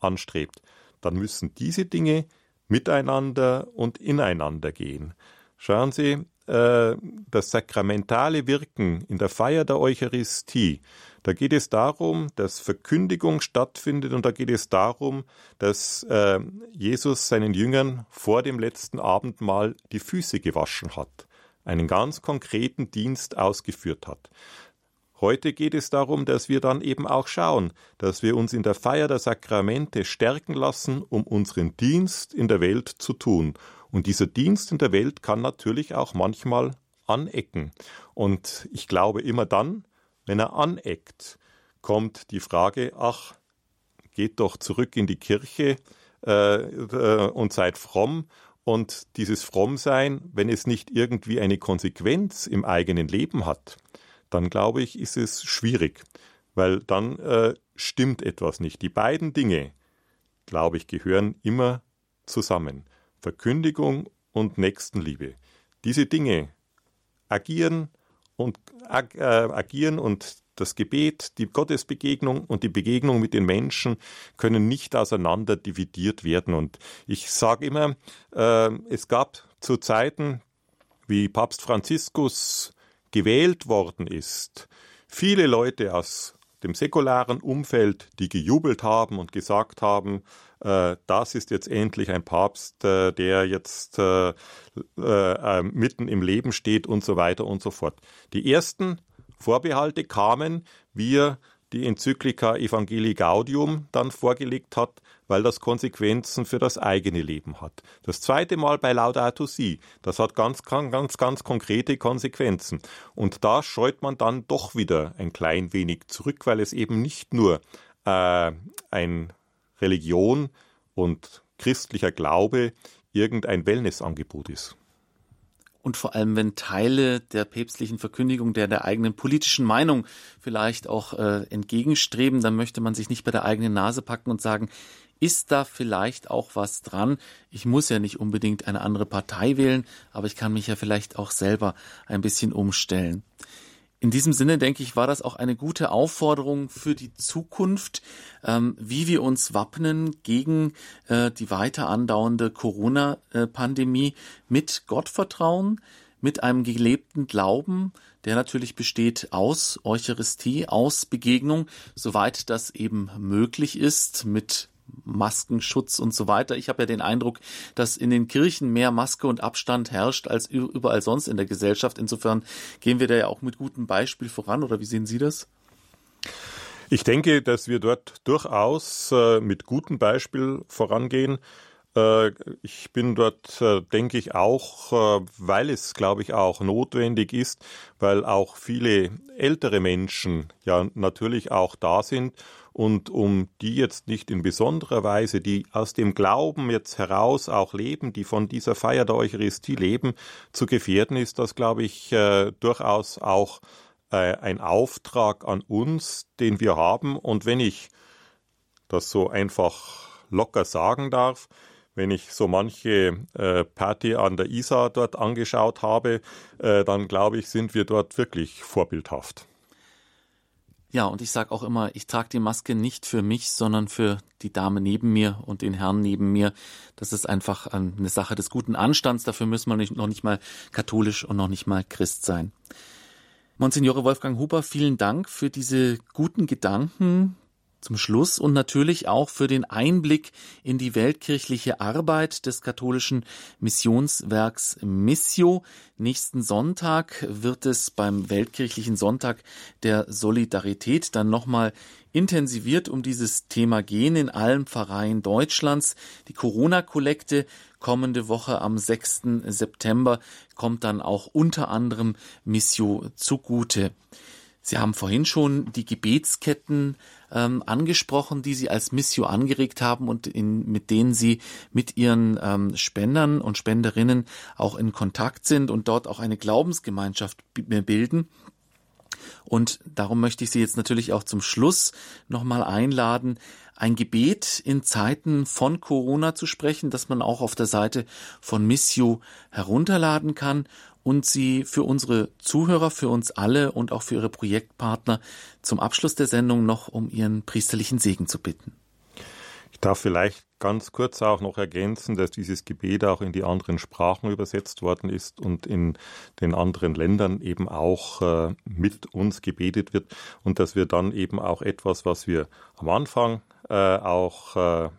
anstrebt, dann müssen diese Dinge miteinander und ineinander gehen. Schauen Sie, äh, das sakramentale Wirken in der Feier der Eucharistie, da geht es darum, dass Verkündigung stattfindet und da geht es darum, dass äh, Jesus seinen Jüngern vor dem letzten Abendmahl die Füße gewaschen hat, einen ganz konkreten Dienst ausgeführt hat. Heute geht es darum, dass wir dann eben auch schauen, dass wir uns in der Feier der Sakramente stärken lassen, um unseren Dienst in der Welt zu tun. Und dieser Dienst in der Welt kann natürlich auch manchmal anecken. Und ich glaube immer dann, wenn er aneckt, kommt die Frage, ach, geht doch zurück in die Kirche äh, äh, und seid fromm. Und dieses Frommsein, wenn es nicht irgendwie eine Konsequenz im eigenen Leben hat, dann glaube ich, ist es schwierig, weil dann äh, stimmt etwas nicht. Die beiden Dinge, glaube ich, gehören immer zusammen. Verkündigung und Nächstenliebe. Diese Dinge agieren und ag, äh, agieren und das Gebet, die Gottesbegegnung und die Begegnung mit den Menschen können nicht auseinander dividiert werden. Und ich sage immer, äh, es gab zu Zeiten, wie Papst Franziskus gewählt worden ist, viele Leute aus dem säkularen Umfeld, die gejubelt haben und gesagt haben, äh, das ist jetzt endlich ein Papst, äh, der jetzt äh, äh, äh mitten im Leben steht und so weiter und so fort. Die ersten Vorbehalte kamen, wir die Enzyklika Evangelii Gaudium dann vorgelegt hat, weil das Konsequenzen für das eigene Leben hat. Das zweite Mal bei Laudato Si, das hat ganz, ganz, ganz konkrete Konsequenzen. Und da scheut man dann doch wieder ein klein wenig zurück, weil es eben nicht nur äh, ein Religion und christlicher Glaube irgendein Wellnessangebot ist und vor allem, wenn Teile der päpstlichen Verkündigung der der eigenen politischen Meinung vielleicht auch äh, entgegenstreben, dann möchte man sich nicht bei der eigenen Nase packen und sagen, ist da vielleicht auch was dran? Ich muss ja nicht unbedingt eine andere Partei wählen, aber ich kann mich ja vielleicht auch selber ein bisschen umstellen. In diesem Sinne, denke ich, war das auch eine gute Aufforderung für die Zukunft, ähm, wie wir uns wappnen gegen äh, die weiter andauernde Corona-Pandemie mit Gottvertrauen, mit einem gelebten Glauben, der natürlich besteht aus Eucharistie, aus Begegnung, soweit das eben möglich ist, mit Maskenschutz und so weiter. Ich habe ja den Eindruck, dass in den Kirchen mehr Maske und Abstand herrscht als überall sonst in der Gesellschaft. Insofern gehen wir da ja auch mit gutem Beispiel voran. Oder wie sehen Sie das? Ich denke, dass wir dort durchaus äh, mit gutem Beispiel vorangehen. Äh, ich bin dort, äh, denke ich, auch, äh, weil es, glaube ich, auch notwendig ist, weil auch viele ältere Menschen ja natürlich auch da sind und um die jetzt nicht in besonderer Weise, die aus dem Glauben jetzt heraus auch leben, die von dieser Feier der Eucharistie leben, zu gefährden, ist das, glaube ich, durchaus auch ein Auftrag an uns, den wir haben. Und wenn ich das so einfach locker sagen darf, wenn ich so manche äh, Party an der Isar dort angeschaut habe, äh, dann glaube ich, sind wir dort wirklich vorbildhaft. Ja, und ich sage auch immer, ich trage die Maske nicht für mich, sondern für die Dame neben mir und den Herrn neben mir. Das ist einfach ähm, eine Sache des guten Anstands. Dafür muss man nicht, noch nicht mal katholisch und noch nicht mal Christ sein. Monsignore Wolfgang Huber, vielen Dank für diese guten Gedanken, zum Schluss und natürlich auch für den Einblick in die weltkirchliche Arbeit des katholischen Missionswerks Missio. Nächsten Sonntag wird es beim Weltkirchlichen Sonntag der Solidarität dann nochmal intensiviert um dieses Thema gehen in allen Pfarreien Deutschlands. Die Corona-Kollekte kommende Woche am 6. September kommt dann auch unter anderem Missio zugute. Sie haben vorhin schon die Gebetsketten ähm, angesprochen, die Sie als Missio angeregt haben und in, mit denen Sie mit Ihren ähm, Spendern und Spenderinnen auch in Kontakt sind und dort auch eine Glaubensgemeinschaft bilden. Und darum möchte ich Sie jetzt natürlich auch zum Schluss nochmal einladen, ein Gebet in Zeiten von Corona zu sprechen, das man auch auf der Seite von Missio herunterladen kann und Sie für unsere Zuhörer, für uns alle und auch für Ihre Projektpartner zum Abschluss der Sendung noch um Ihren priesterlichen Segen zu bitten. Ich darf vielleicht ganz kurz auch noch ergänzen, dass dieses Gebet auch in die anderen Sprachen übersetzt worden ist und in den anderen Ländern eben auch äh, mit uns gebetet wird und dass wir dann eben auch etwas, was wir am Anfang äh, auch äh,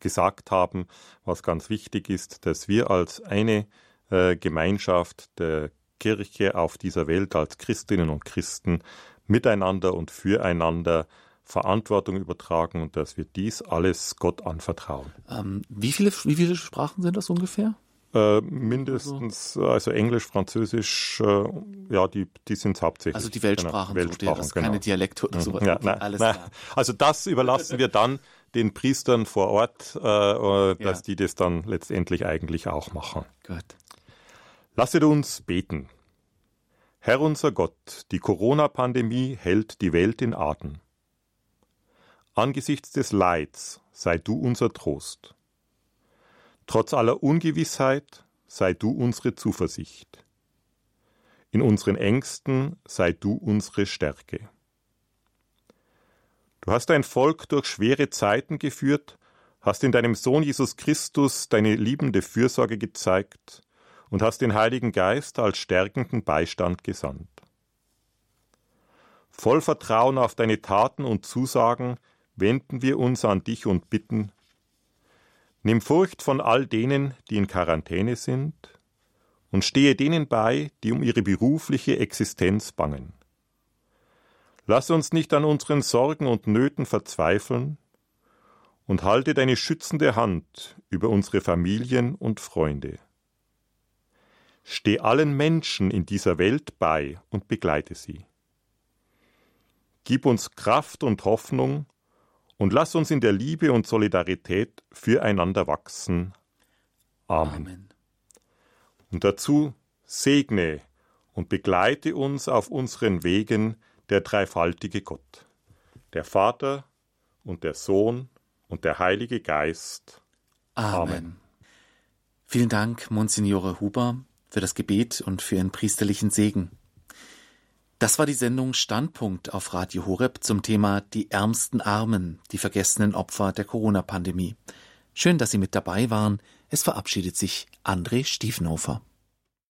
gesagt haben, was ganz wichtig ist, dass wir als eine äh, Gemeinschaft der Kirche auf dieser Welt als Christinnen und Christen miteinander und füreinander Verantwortung übertragen und dass wir dies alles Gott anvertrauen. Ähm, wie, viele, wie viele Sprachen sind das ungefähr? Äh, mindestens, also Englisch, Französisch, äh, ja, die, die sind hauptsächlich. Also die Weltsprachen, genau, Weltsprachen so, genau. keine Dialekte oder sowas. Ja, nein, alles nein. Klar. Also das überlassen wir dann den Priestern vor Ort, äh, äh, dass ja. die das dann letztendlich eigentlich auch machen. Gut. Lasset uns beten. Herr unser Gott, die Corona-Pandemie hält die Welt in Atem. Angesichts des Leids sei du unser Trost. Trotz aller Ungewissheit sei du unsere Zuversicht. In unseren Ängsten sei du unsere Stärke. Du hast dein Volk durch schwere Zeiten geführt, hast in deinem Sohn Jesus Christus deine liebende Fürsorge gezeigt und hast den Heiligen Geist als stärkenden Beistand gesandt. Voll Vertrauen auf deine Taten und Zusagen wenden wir uns an dich und bitten, nimm Furcht von all denen, die in Quarantäne sind, und stehe denen bei, die um ihre berufliche Existenz bangen. Lass uns nicht an unseren Sorgen und Nöten verzweifeln und halte deine schützende Hand über unsere Familien und Freunde. Steh allen Menschen in dieser Welt bei und begleite sie. Gib uns Kraft und Hoffnung, und lass uns in der Liebe und Solidarität füreinander wachsen. Amen. Amen. Und dazu segne und begleite uns auf unseren Wegen der dreifaltige Gott, der Vater und der Sohn und der Heilige Geist. Amen. Amen. Vielen Dank, Monsignore Huber, für das Gebet und für Ihren priesterlichen Segen. Das war die Sendung Standpunkt auf Radio Horeb zum Thema Die ärmsten Armen, die vergessenen Opfer der Corona-Pandemie. Schön, dass Sie mit dabei waren. Es verabschiedet sich André Stiefenhofer.